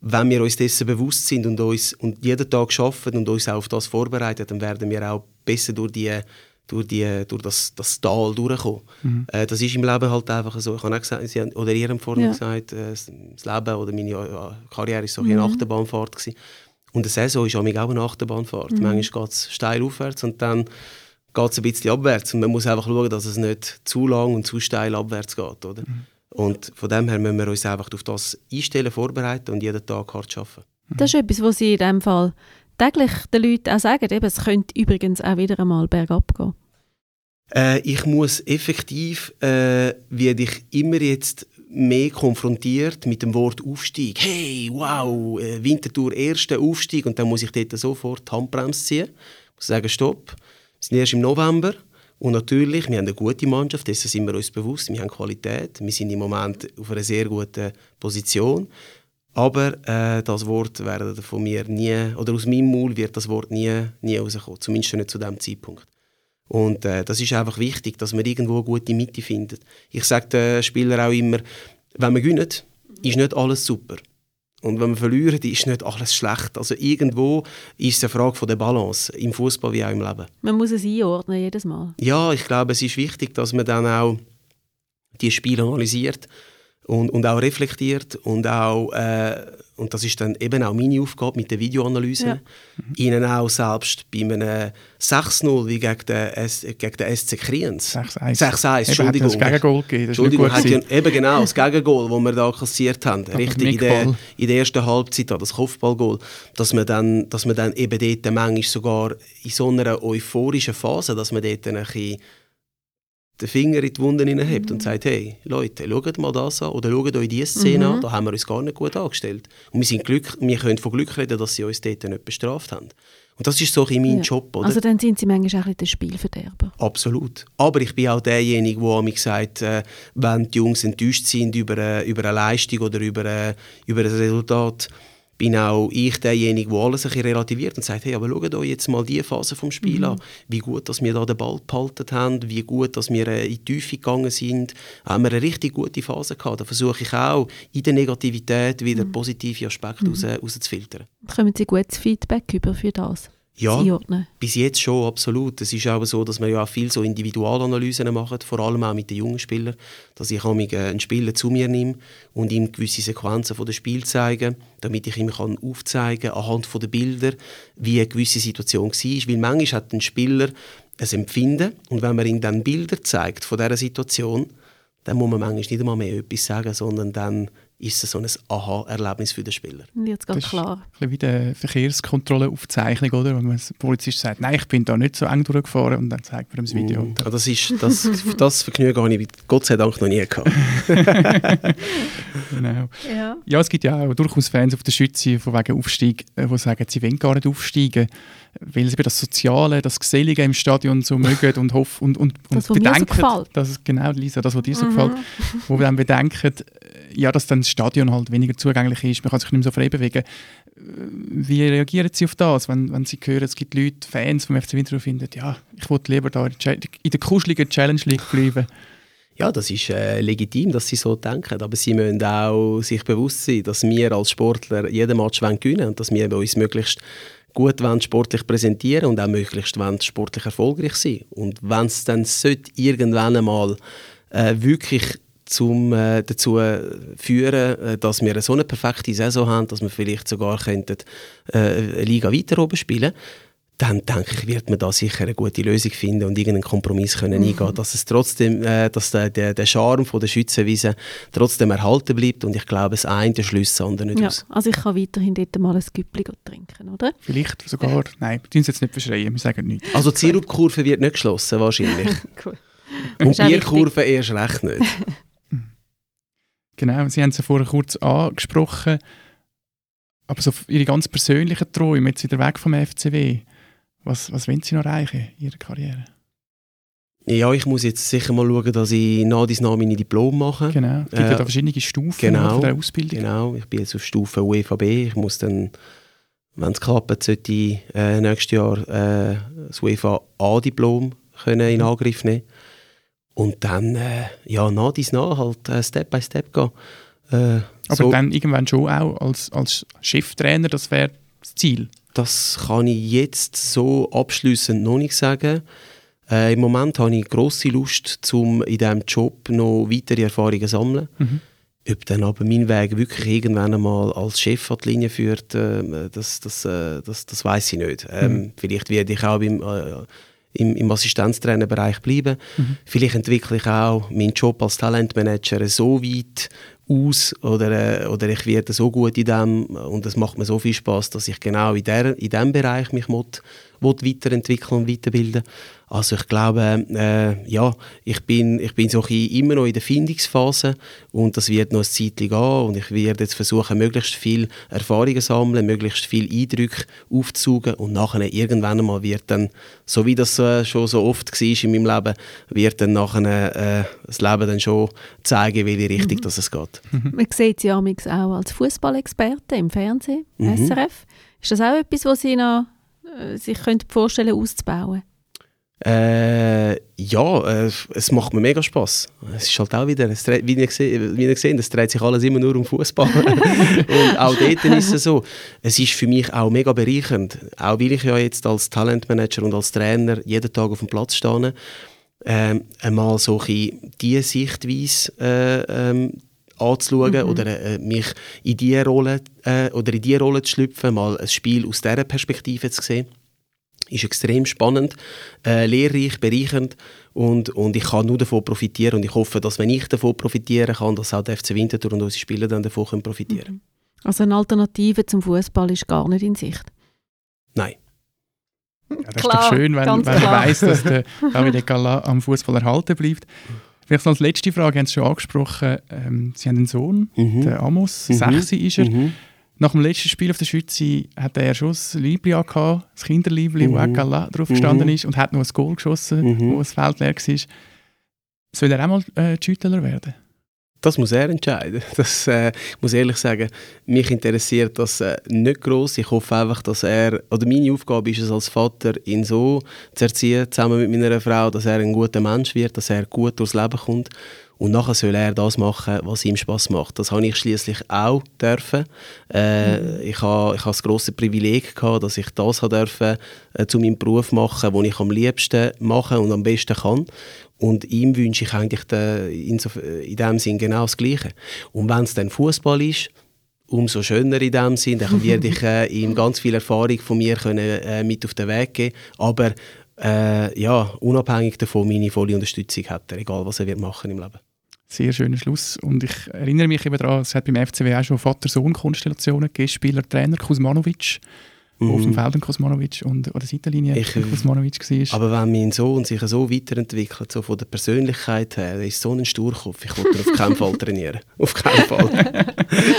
wenn wir uns dessen bewusst sind und, uns, und jeden Tag arbeiten und uns auch auf das vorbereiten, dann werden wir auch besser durch, die, durch, die, durch das, das Tal durchkommen. Mhm. Äh, das ist im Leben halt einfach so. Ich habe auch gesagt, Sie haben, oder ihr habt vorhin ja. gesagt, äh, das Leben oder meine äh, Karriere war so mhm. eine Achterbahnfahrt. Gewesen. Und eine Saison ist auch eine Achterbahnfahrt. Mhm. Manchmal geht es steil aufwärts und dann geht es ein bisschen abwärts. Und man muss einfach schauen, dass es nicht zu lang und zu steil abwärts geht. Oder? Mhm. Und von dem her müssen wir uns einfach auf das einstellen, vorbereiten und jeden Tag hart arbeiten. Das ist etwas, was Sie in diesem Fall täglich den Leuten auch sagen. Eben, es könnte übrigens auch wieder einmal bergab gehen. Äh, ich muss effektiv, äh, werde ich immer jetzt mehr konfrontiert mit dem Wort Aufstieg. Hey, wow, äh, Wintertour, erster Aufstieg und dann muss ich dort sofort die Handbremse ziehen. Ich muss sagen, stopp, wir sind erst im November und natürlich, wir haben eine gute Mannschaft, dessen sind wir uns bewusst, wir haben Qualität, wir sind im Moment auf einer sehr guten Position. Aber äh, das Wort werde von mir nie, oder aus meinem Maul wird das Wort nie, nie rauskommen, zumindest nicht zu diesem Zeitpunkt. Und äh, das ist einfach wichtig, dass man irgendwo eine gute Mitte findet. Ich sage den Spielern auch immer, wenn man gewinnt, ist nicht alles super. Und wenn man verliert, ist nicht alles schlecht. Also irgendwo ist es eine Frage von der Balance, im Fußball wie auch im Leben. Man muss es einordnen, jedes Mal. Ja, ich glaube, es ist wichtig, dass man dann auch die Spiele analysiert und, und auch reflektiert und auch äh, und das ist dann eben auch meine Aufgabe mit der Videoanalyse, ja. ihnen auch selbst bei einem 6-0 wie gegen den, gegen den SC Kriens. 6-1, Entschuldigung. Das Gegengol gegeben, das Entschuldigung, hat ja, eben genau, das Gegengol, das wir da kassiert haben, richtig in der, in der ersten Halbzeit, das Kopfballgoal, dass man dann, dass man dann eben dort manchmal sogar in so einer euphorischen Phase, dass man dort ein bisschen den Finger in die Wunden hineinhebt mhm. und sagt, hey, Leute, schaut mal das an oder schaut euch diese Szene mhm. an, da haben wir uns gar nicht gut angestellt. Und wir, sind Glück, wir können von Glück reden, dass sie uns dort nicht bestraft haben. Und das ist so ein mein ja. Job. Oder? Also dann sind Sie manchmal auch ein der Spielverderber. Absolut. Aber ich bin auch derjenige, der mir sagt, äh, wenn die Jungs enttäuscht sind über, äh, über eine Leistung oder über, äh, über ein Resultat, bin auch ich derjenige, der alles ein relativiert und sagt, hey, aber schaut euch jetzt mal diese Phase vom Spiel mhm. an, wie gut, dass wir da den Ball behalten haben, wie gut, dass wir äh, in die Tiefe gegangen sind, haben wir eine richtig gute Phase gehabt. Da versuche ich auch, in der Negativität wieder mhm. positive Aspekte mhm. rauszufiltern. Kommen Sie gutes Feedback über für das? Ja, bis jetzt schon, absolut. Es ist auch so, dass wir ja auch viel so Individualanalysen machen, vor allem auch mit den jungen Spielern, dass ich äh, einen Spieler zu mir nehme und ihm gewisse Sequenzen von des Spiel zeige, damit ich ihm kann aufzeigen anhand von den wie eine gewisse Situation war. Weil manchmal hat ein Spieler ein Empfinden und wenn man ihm dann Bilder zeigt von dieser Situation, dann muss man manchmal nicht einmal mehr etwas sagen, sondern dann ist es so ein Aha-Erlebnis für den Spieler. Jetzt ganz klar. Ein wie die Verkehrskontrolleaufzeichnung, oder? Wenn man als Polizist sagt, nein, ich bin da nicht so eng durchgefahren und dann zeigt man ihm das Video. Mm, das, ist, das, das Vergnügen habe ich Gott sei Dank noch nie gehabt. genau. Ja. ja, es gibt ja auch durchaus Fans auf der Schütze von wegen Aufstieg, die äh, sagen, sie wollen gar nicht aufsteigen weil sie das Soziale, das Gesellige im Stadion so mögen und hoffen und, und, das, und bedenken, so das ist genau Lisa, das, was dir so mhm. gefällt, wo wir dann bedenken, ja, dass dann das Stadion halt weniger zugänglich ist, man kann sich nicht mehr so frei bewegen. Wie reagieren Sie auf das, wenn, wenn Sie hören, es gibt Leute, Fans vom FC Winterthur finden, ja, ich wollte lieber da in der kuscheligen Challenge League bleiben? Ja, das ist äh, legitim, dass sie so denken, aber sie müssen auch sich bewusst sein, dass wir als Sportler jeden Match gewinnen wollen und dass wir uns möglichst gut sportlich präsentieren und auch möglichst sportlich erfolgreich sein. Und wenn es dann irgendwann einmal äh, wirklich zum, äh, dazu führen, äh, dass wir so eine perfekte Saison haben, dass wir vielleicht sogar könnten, äh, eine Liga weiter oben spielen dann denke ich, wird man da sicher eine gute Lösung finden und irgendeinen Kompromiss können mhm. eingehen, dass es trotzdem, äh, dass der, der, der Charme von der Schützenwiese trotzdem erhalten bleibt und ich glaube, das eine schließt das andere nicht ja, aus. Also ich kann weiterhin dort mal ein Güppli trinken, oder? Vielleicht sogar, nein, wir uns jetzt nicht verschreien, wir sagen nichts. Also die Sirupkurve wird nicht geschlossen, wahrscheinlich. cool. Und die Bierkurve erst recht nicht. Genau, Sie haben es ja vorher kurz angesprochen, aber so Ihre ganz persönlichen Träume, jetzt wieder weg vom FCW, was, was wollen Sie noch erreichen in Ihrer Karriere? Ja, ich muss jetzt sicher mal schauen, dass ich nach dies nach meine Diplom mache. Genau, es gibt äh, ja da verschiedene Stufen genau, der Ausbildung. Genau, ich bin jetzt auf Stufe UEVB, ich muss dann wenn es klappt, sollte ich äh, nächstes Jahr äh, das UEFA A-Diplom können in Angriff nehmen und dann äh, ja nach dies nach halt äh, Step by Step gehen. Äh, Aber so, dann irgendwann schon auch als, als Cheftrainer, das wäre das Ziel. das kann ich jetzt so abschließend noch nicht sagen. Äh, Im Moment habe ich grosse Lust, um in diesem Job noch weitere Erfahrungen zu sammeln. Mhm. Ob dann aber mein Weg wirklich irgendwann einmal als Chef an die Linie führt, äh, das, das, äh, das, das weiß ich nicht. Ähm, Mhm. Vielleicht werde ich auch beim, im, im Assistenztrainerbereich bleiben. Mhm. Vielleicht entwickle ich auch meinen Job als Talentmanager so weit aus oder, äh, oder ich werde so gut in dem und es macht mir so viel Spaß, dass ich genau in, der, in dem Bereich mich mot, will weiterentwickeln und weiterbilden. Also ich glaube, äh, ja, ich bin, ich bin so immer noch in der Findungsphase und das wird noch ein Zeitchen gehen und ich werde jetzt versuchen, möglichst viel Erfahrungen zu sammeln, möglichst viel Eindrücke aufzusaugen und nachher irgendwann einmal wird dann, so wie das äh, schon so oft war in meinem Leben, wird dann nachher äh, das Leben dann schon zeigen, welche Richtung das es geht. Man sieht sie ja auch als Fußballexperte im Fernsehen, Mhm. SRF. Ist das auch etwas, was Sie noch, äh, sich könnten vorstellen auszubauen? Äh, ja, äh, es macht mir mega Spaß. Es ist halt auch wieder, es dreht, wie ihr gesehen, wie ihr gesehen es dreht sich alles immer nur um Fußball. und auch dort ist es so. Es ist für mich auch mega bereichernd, auch weil ich ja jetzt als Talentmanager und als Trainer jeden Tag auf dem Platz stehe, ähm, einmal so ein diese Sichtweise äh, ähm, anzuschauen oder äh, mich in diese Rolle äh, oder in die Rolle zu schlüpfen, mal ein Spiel aus dieser Perspektive zu sehen ist extrem spannend, äh, lehrreich, bereichernd und, und ich kann nur davon profitieren und ich hoffe, dass wenn ich davon profitieren kann, dass auch der FC Winterthur und unsere Spieler dann davon können profitieren Also eine Alternative zum Fußball ist gar nicht in Sicht. Nein. Ja, das ist Klar, doch schön, wenn, wenn man weiss, dass der David Gala am Fußball erhalten bleibt. Vielleicht noch als letzte Frage, haben Sie schon angesprochen, ähm, Sie haben einen Sohn, Mhm. der Amos, Mhm. 6 ist er. Mhm. Nach dem letzten Spiel auf der Schütze hat er schon das Liebling gehabt, das Kinderliebling, wo Mhm. auch Gala drauf gestanden Mhm. ist und hat noch ein Goal geschossen, Mhm. wo das Feld leer war. Soll er auch mal äh, Schüttler werden? Das muss er entscheiden. Das, äh, muss ehrlich sagen, mich interessiert das äh, nicht groß. Ich hoffe einfach, dass er, oder meine Aufgabe ist es als Vater, ihn so zu erziehen, zusammen mit meiner Frau, dass er ein guter Mensch wird, dass er gut durchs Leben kommt. Und nachher soll er das machen, was ihm Spaß macht. Das habe ich schließlich auch dürfen. Äh, Ich habe ich habe das große Privileg gehabt, dass ich das habe dürfen, äh, zu meinem Beruf machen, den ich am liebsten mache und am besten kann. Und ihm wünsche ich eigentlich de, insof- in dem Sinn genau das Gleiche. Und wenn es dann Fußball ist, umso schöner in dem Sinn, dann werde ich äh, ihm ganz viel Erfahrung von mir können, äh, mit auf den Weg geben. Aber äh, ja, unabhängig davon meine volle Unterstützung hat er, egal was er wird machen im Leben. Sehr schöner Schluss. Und ich erinnere mich eben daran, es hat beim FCW auch schon Vater-Sohn-Konstellationen gegeben, Spieler, Trainer, Wo auf dem Feld ein Kuzmanovic und oder Seitenlinie Mhm. Ich- Kuzmanovic war. Aber wenn mein Sohn sich so weiterentwickelt, so von der Persönlichkeit her, er ist so ein Sturkopf, ich ihn auf keinen Fall trainieren. Auf keinen Fall.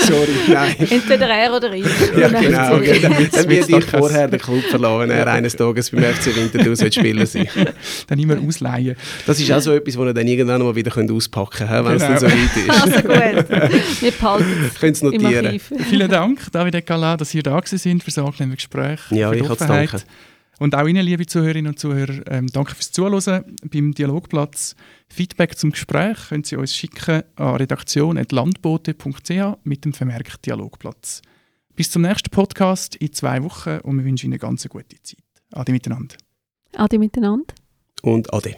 Sorry, nein. Entweder er oder ich. Ja, genau. FCW. Dann, doch ich vorher den Club verlassen, wenn er eines Tages beim FC Winterthur sollte spielen sein. Dann immer ausleihen. Das ist auch so etwas, das ihr dann irgendwann mal wieder könnt auspacken könnt, wenn es dann so Genau. weit ist. Also gut, wir behalten es notieren. Vielen Dank, David Ekala, dass ihr da gewesen sind für das angenehme Gespräch. Ja, für die ich Offenheit. danken. Und auch Ihnen, liebe Zuhörerinnen und Zuhörer, ähm, danke fürs Zuhören beim Dialogplatz. Feedback zum Gespräch können Sie uns schicken an redaktion.landbote.ch mit dem Vermerk Dialogplatz. Bis zum nächsten Podcast in zwei Wochen und wir wünschen Ihnen eine ganz gute Zeit. Ade miteinander. Ade miteinander. Und Ade.